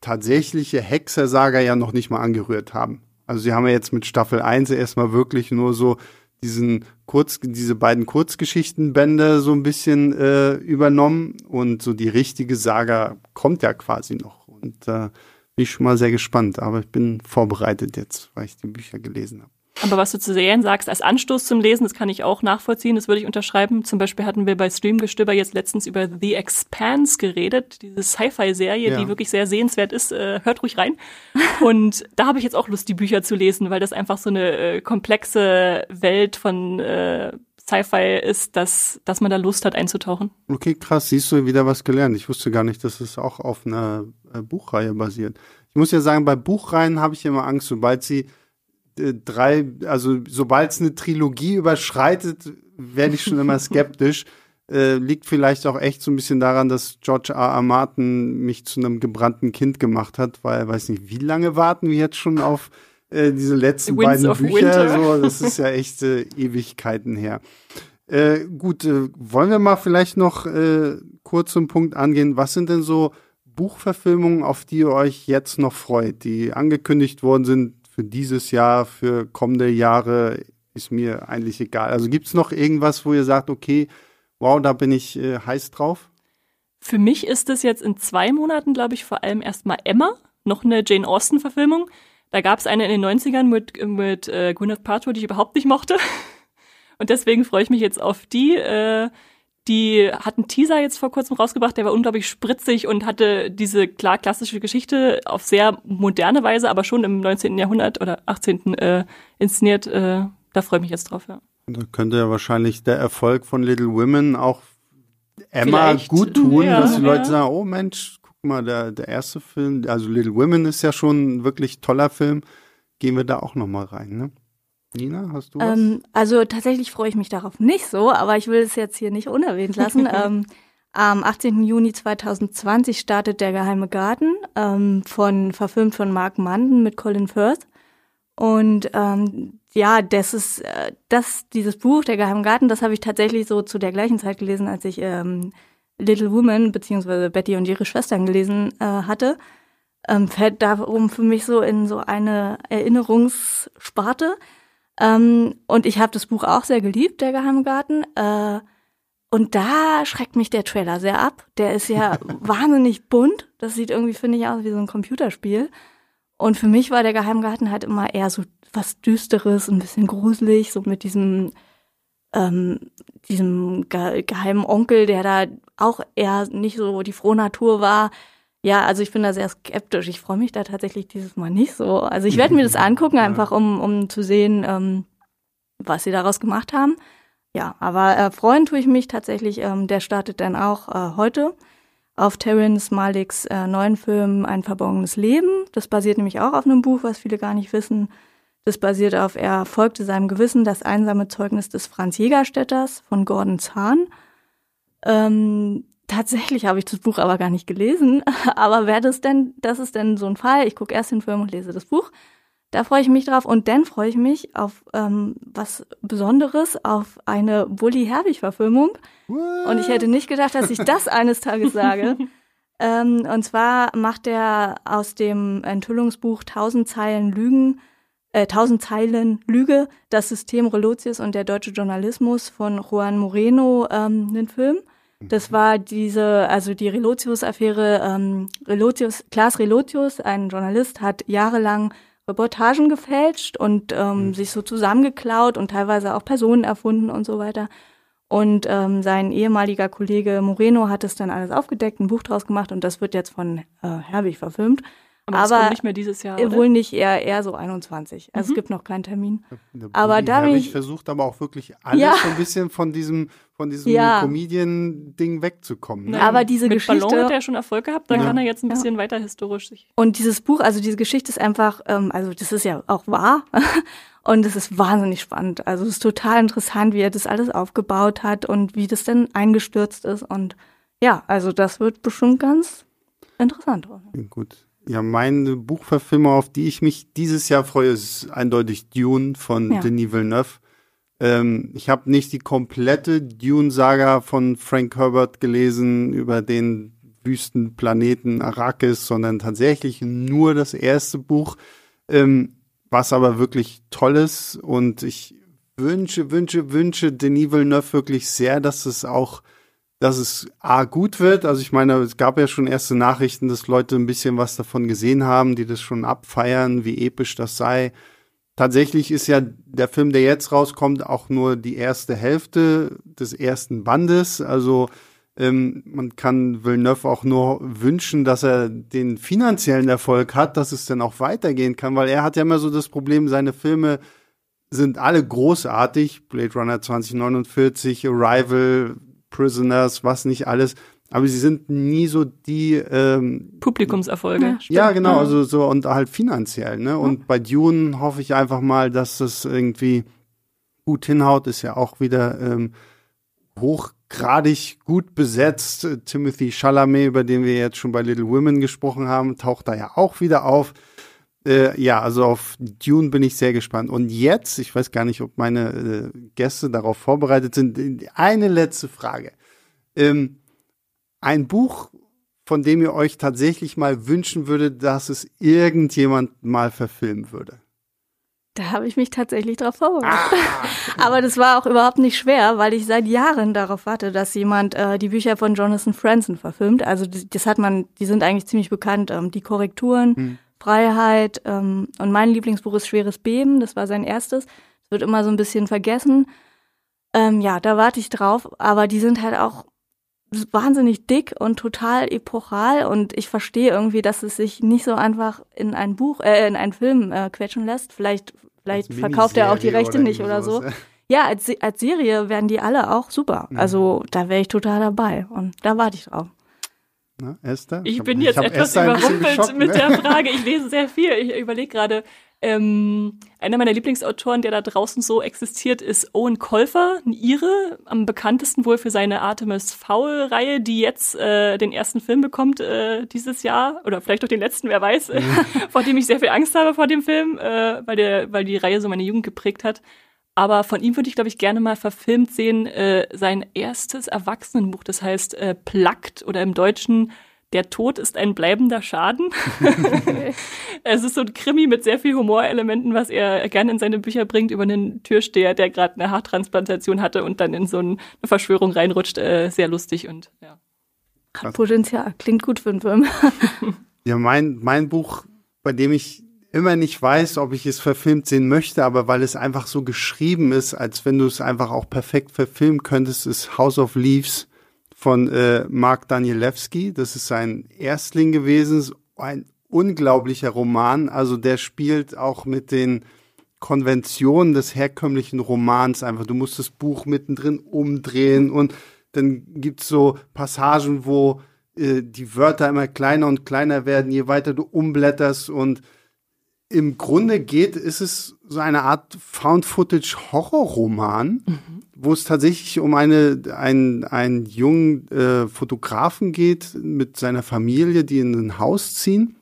tatsächliche Hexersaga ja noch nicht mal angerührt haben. Also sie haben ja jetzt mit Staffel 1 erstmal wirklich nur so diesen Kurz, diese beiden Kurzgeschichtenbände so ein bisschen äh, übernommen und so die richtige Saga kommt ja quasi noch. Und äh, bin ich schon mal sehr gespannt, aber ich bin vorbereitet jetzt, weil ich die Bücher gelesen habe. Aber was du zu Serien sagst, als Anstoß zum Lesen, das kann ich auch nachvollziehen, das würde ich unterschreiben. Zum Beispiel hatten wir bei Streamgestöber jetzt letztens über The Expanse geredet, diese Sci-Fi-Serie, Ja. die wirklich sehr sehenswert ist. Äh, hört ruhig rein. Und da habe ich jetzt auch Lust, die Bücher zu lesen, weil das einfach so eine äh, komplexe Welt von äh, Sci-Fi ist, dass, dass man da Lust hat einzutauchen. Okay, krass, siehst du wieder was gelernt. Ich wusste gar nicht, dass es auch auf einer äh, Buchreihe basiert. Ich muss ja sagen, bei Buchreihen habe ich immer Angst, sobald sie drei, also sobald es eine Trilogie überschreitet, werde ich schon immer skeptisch. Äh, liegt vielleicht auch echt so ein bisschen daran, dass George R. R. Martin mich zu einem gebrannten Kind gemacht hat, weil, weiß nicht, wie lange warten wir jetzt schon auf äh, diese letzten Winds beiden Bücher? So, das ist ja echt äh, Ewigkeiten her. Äh, gut, äh, wollen wir mal vielleicht noch äh, kurz zum Punkt angehen. Was sind denn so Buchverfilmungen, auf die ihr euch jetzt noch freut, die angekündigt worden sind für dieses Jahr, für kommende Jahre? Ist mir eigentlich egal. Also gibt's noch irgendwas, wo ihr sagt, okay, wow, da bin ich äh, heiß drauf? Für mich ist es jetzt in zwei Monaten, glaube ich, vor allem erstmal Emma, noch eine Jane Austen-Verfilmung. Da gab es eine in den 90ern mit, mit äh, Gwyneth Paltrow, die ich überhaupt nicht mochte. Und deswegen freue ich mich jetzt auf die. Äh, die hat einen Teaser jetzt vor kurzem rausgebracht, der war unglaublich spritzig und hatte diese klar klassische Geschichte auf sehr moderne Weise, aber schon im 19. Jahrhundert oder 18. Äh, inszeniert. Äh, da freue ich mich jetzt drauf, ja. Da könnte ja wahrscheinlich der Erfolg von Little Women auch Emma Vielleicht, gut tun, ja, dass die Leute ja. sagen, oh Mensch, guck mal, der, der erste Film, also Little Women ist ja schon ein wirklich toller Film. Gehen wir da auch noch mal rein, ne? Nina, hast du was? Ähm, also tatsächlich freue ich mich darauf nicht so, aber ich will es jetzt hier nicht unerwähnt lassen. ähm, am 18. Juni 2020 startet Der Geheime Garten, ähm, von, verfilmt von Mark Munden mit Colin Firth. Und ähm, ja, das ist äh, das, dieses Buch, Der Geheime Garten, das habe ich tatsächlich so zu der gleichen Zeit gelesen, als ich ähm, Little Women beziehungsweise Betty und ihre Schwestern gelesen äh, hatte. Ähm, fällt darum für mich so in so eine Erinnerungssparte. Ähm, und ich habe das Buch auch sehr geliebt, Der Geheime Garten. Äh, und da schreckt mich der Trailer sehr ab. Der ist ja wahnsinnig bunt. Das sieht irgendwie, finde ich, aus wie so ein Computerspiel. Und für mich war der Geheimgarten halt immer eher so was Düsteres, ein bisschen gruselig, so mit diesem ähm, diesem ge geheimen Onkel, der da auch eher nicht so die frohe Natur war. Ja, also ich bin da sehr skeptisch. Ich freue mich da tatsächlich dieses Mal nicht so. Also ich werde mir das angucken, einfach um, um zu sehen, ähm, was sie daraus gemacht haben. Ja, aber äh, freuen tue ich mich tatsächlich. Ähm, der startet dann auch äh, heute auf Terence Maliks äh, neuen Film Ein verborgenes Leben. Das basiert nämlich auch auf einem Buch, was viele gar nicht wissen. Das basiert auf Er folgte seinem Gewissen, das einsame Zeugnis des Franz Jägerstätters von Gordon Zahn. Ähm, tatsächlich habe ich das Buch aber gar nicht gelesen. Aber wäre das denn, das ist denn so ein Fall? Ich gucke erst den Film und lese das Buch. Da freue ich mich drauf und dann freue ich mich auf ähm, was Besonderes, auf eine Bully Herbig-Verfilmung. Und ich hätte nicht gedacht, dass ich das eines Tages sage. ähm, und zwar macht er aus dem Enthüllungsbuch Tausend Zeilen Lügen äh, Tausend Zeilen Lüge, das System Relotius und der deutsche Journalismus von Juan Moreno ähm, einen Film. Das war diese, also die Relotius-Affäre. Ähm, Relotius, Klaas Relotius, ein Journalist, hat jahrelang Reportagen gefälscht und ähm, mhm. sich so zusammengeklaut und teilweise auch Personen erfunden und so weiter. Und ähm, sein ehemaliger Kollege Moreno hat es dann alles aufgedeckt, ein Buch draus gemacht und das wird jetzt von äh, Herbig verfilmt. Aber, aber das nicht mehr dieses Jahr. Oder? Wohl nicht eher, eher so 21. Also mhm. es gibt noch keinen Termin. aber da bin ich versucht aber auch wirklich alles ja. so ein bisschen von diesem von diesem ja. Comedian-Ding wegzukommen. Ne? Aber diese Mit Geschichte. Ballon hat er schon Erfolg gehabt, dann ja. kann er jetzt ein bisschen ja. weiter historisch sich. Und dieses Buch, also diese Geschichte ist einfach, ähm, also das ist ja auch wahr. und es ist wahnsinnig spannend. Also es ist total interessant, wie er das alles aufgebaut hat und wie das denn eingestürzt ist. Und ja, also das wird bestimmt ganz interessant. Gut. Ja, meine Buchverfilmung, auf die ich mich dieses Jahr freue, ist eindeutig Dune von ja. Denis Villeneuve. Ähm, ich habe nicht die komplette Dune-Saga von Frank Herbert gelesen über den Wüstenplaneten Arrakis, sondern tatsächlich nur das erste Buch, ähm, was aber wirklich toll ist. Und ich wünsche, wünsche, wünsche Denis Villeneuve wirklich sehr, dass es auch dass es A gut wird. Also ich meine, es gab ja schon erste Nachrichten, dass Leute ein bisschen was davon gesehen haben, die das schon abfeiern, wie episch das sei. Tatsächlich ist ja der Film, der jetzt rauskommt, auch nur die erste Hälfte des ersten Bandes. Also ähm, man kann Villeneuve auch nur wünschen, dass er den finanziellen Erfolg hat, dass es dann auch weitergehen kann, weil er hat ja immer so das Problem, seine Filme sind alle großartig. Blade Runner 2049, Arrival, Prisoners, was nicht alles aber sie sind nie so die ähm, Publikumserfolge. Ja, ja genau, also so und halt finanziell, ne? Und bei Dune hoffe ich einfach mal, dass das irgendwie gut hinhaut, ist ja auch wieder ähm, hochgradig gut besetzt. Timothy Chalamet, über den wir jetzt schon bei Little Women gesprochen haben, taucht da ja auch wieder auf. Äh, ja, also auf Dune bin ich sehr gespannt. Und jetzt, ich weiß gar nicht, ob meine äh, Gäste darauf vorbereitet sind, eine letzte Frage. Ähm, ein Buch, von dem ihr euch tatsächlich mal wünschen würdet, dass es irgendjemand mal verfilmen würde? Da habe ich mich tatsächlich drauf vorbereitet. Ah. Aber das war auch überhaupt nicht schwer, weil ich seit Jahren darauf warte, dass jemand äh, die Bücher von Jonathan Franzen verfilmt. Also das, das hat man, die sind eigentlich ziemlich bekannt. Ähm, die Korrekturen, hm. Freiheit ähm, und mein Lieblingsbuch ist Schweres Beben. Das war sein erstes. Das wird immer so ein bisschen vergessen. Ähm, ja, da warte ich drauf. Aber die sind halt auch wahnsinnig dick und total epochal und ich verstehe irgendwie, dass es sich nicht so einfach in ein Buch, äh, in einen Film äh, quetschen lässt. Vielleicht, vielleicht verkauft er auch die Rechte oder nicht oder so. Ja, als, als Serie werden die alle auch super. Mhm. Also da wäre ich total dabei und da warte ich drauf. Na, Esther? Ich, ich bin jetzt etwas überrumpelt mit ne? der Frage. Ich lese sehr viel. Ich überlege gerade, ähm, einer meiner Lieblingsautoren, der da draußen so existiert, ist Owen Colfer, ein Ire, am bekanntesten wohl für seine Artemis Fowl-Reihe, die jetzt äh, den ersten Film bekommt äh, dieses Jahr oder vielleicht auch den letzten, wer weiß, mhm. vor dem ich sehr viel Angst habe vor dem Film, äh, weil der, weil die Reihe so meine Jugend geprägt hat. Aber von ihm würde ich, glaube ich, gerne mal verfilmt sehen, äh, sein erstes Erwachsenenbuch, das heißt äh, Plucked oder im Deutschen der Tod ist ein bleibender Schaden. es ist so ein Krimi mit sehr viel Humorelementen, was er gerne in seine Bücher bringt über einen Türsteher, der gerade eine Haartransplantation hatte und dann in so eine Verschwörung reinrutscht. Äh, sehr lustig und ja. Hat Potenzial, klingt gut für einen Film. ja, mein, mein Buch, bei dem ich immer nicht weiß, ob ich es verfilmt sehen möchte, aber weil es einfach so geschrieben ist, als wenn du es einfach auch perfekt verfilmen könntest, ist House of Leaves von äh, Mark Danielewski. Das ist sein Erstling gewesen, ein unglaublicher Roman. Also der spielt auch mit den Konventionen des herkömmlichen Romans einfach. Du musst das Buch mittendrin umdrehen und dann gibt's so Passagen, wo äh, die Wörter immer kleiner und kleiner werden, je weiter du umblätterst und im Grunde geht, ist es so eine Art Found-Footage-Horrorroman, mhm. wo es tatsächlich um eine, einen, einen jungen äh, Fotografen geht mit seiner Familie, die in ein Haus ziehen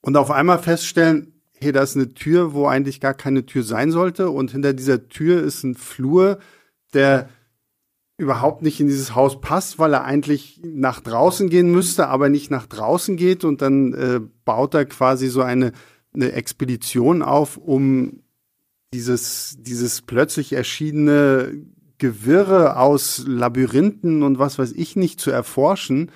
und auf einmal feststellen, hey, da ist eine Tür, wo eigentlich gar keine Tür sein sollte und hinter dieser Tür ist ein Flur, der überhaupt nicht in dieses Haus passt, weil er eigentlich nach draußen gehen müsste, aber nicht nach draußen geht und dann äh, baut er quasi so eine eine Expedition auf, um dieses, dieses plötzlich erschienene Gewirre aus Labyrinthen und was weiß ich nicht zu erforschen.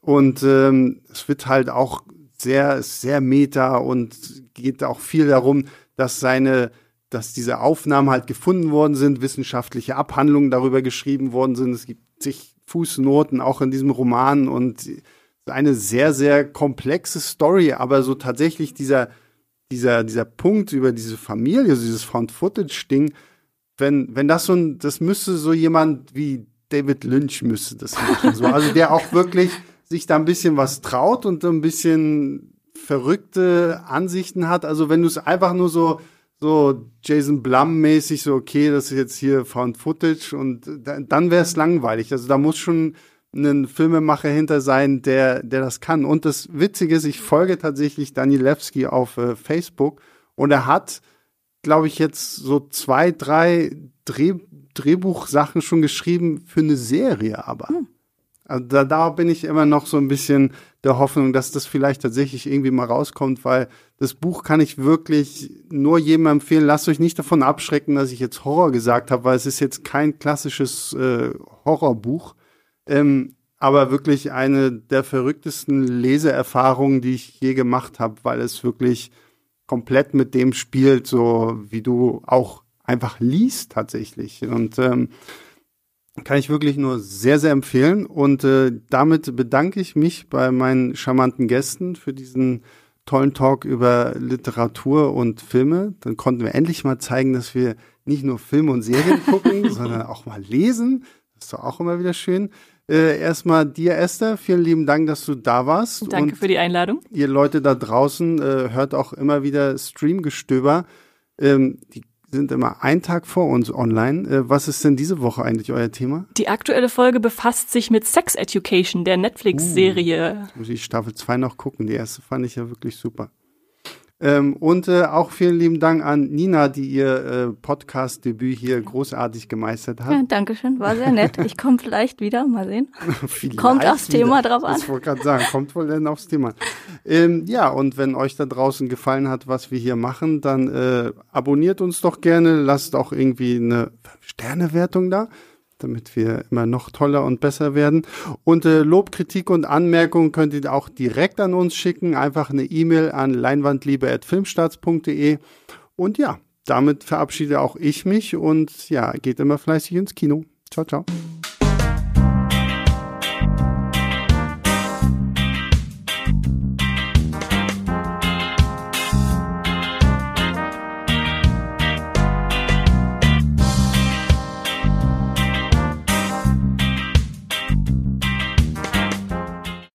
Und ähm, es wird halt auch sehr, sehr meta und geht auch viel darum, dass seine, dass diese Aufnahmen halt gefunden worden sind, wissenschaftliche Abhandlungen darüber geschrieben worden sind. Es gibt zig Fußnoten auch in diesem Roman und eine sehr, sehr komplexe Story, aber so tatsächlich dieser dieser, dieser Punkt über diese Familie, also dieses Found-Footage-Ding, wenn, wenn das so ein, das müsste so jemand wie David Lynch müsste das machen. So. Also der auch wirklich sich da ein bisschen was traut und ein bisschen verrückte Ansichten hat. Also wenn du es einfach nur so, so Jason Blum-mäßig, so, okay, das ist jetzt hier Found Footage und dann wäre es langweilig. Also da muss schon einen Filmemacher hinter sein, der, der das kann. Und das Witzige ist, ich folge tatsächlich Danilewski auf äh, Facebook und er hat, glaube ich, jetzt so zwei, drei Dreh, Drehbuchsachen schon geschrieben für eine Serie, aber. Hm. Also da, da bin ich immer noch so ein bisschen der Hoffnung, dass das vielleicht tatsächlich irgendwie mal rauskommt, weil das Buch kann ich wirklich nur jedem empfehlen. Lasst euch nicht davon abschrecken, dass ich jetzt Horror gesagt habe, weil es ist jetzt kein klassisches äh, Horrorbuch. Ähm, aber wirklich eine der verrücktesten Leseerfahrungen, die ich je gemacht habe, weil es wirklich komplett mit dem spielt, so wie du auch einfach liest tatsächlich. Und ähm, kann ich wirklich nur sehr, sehr empfehlen. Und äh, damit bedanke ich mich bei meinen charmanten Gästen für diesen tollen Talk über Literatur und Filme. Dann konnten wir endlich mal zeigen, dass wir nicht nur Filme und Serien gucken, sondern auch mal lesen. Das ist doch auch immer wieder schön. Äh, erstmal dir, Esther, vielen lieben Dank, dass du da warst. Danke Und für die Einladung. Ihr Leute da draußen äh, hört auch immer wieder Streamgestöber. Ähm, die sind immer einen Tag vor uns online. Äh, was ist denn diese Woche eigentlich euer Thema? Die aktuelle Folge befasst sich mit Sex Education, der Netflix-Serie. Uh, muss ich Staffel 2 noch gucken. Die erste fand ich ja wirklich super. Ähm, und äh, auch vielen lieben Dank an Nina, die ihr äh, Podcast-Debüt hier großartig gemeistert hat. Ja, danke schön, war sehr nett. Ich komme vielleicht wieder, mal sehen. kommt aufs wieder. Thema drauf an. Ich wollte gerade sagen, kommt wohl denn aufs Thema. Ähm, ja, und wenn euch da draußen gefallen hat, was wir hier machen, dann äh, abonniert uns doch gerne, lasst auch irgendwie eine Sternewertung da damit wir immer noch toller und besser werden. Und äh, Lob, Kritik und Anmerkungen könnt ihr auch direkt an uns schicken. Einfach eine E-Mail an leinwandliebe.filmstarts.de. Und ja, damit verabschiede auch ich mich und ja, geht immer fleißig ins Kino. Ciao, ciao.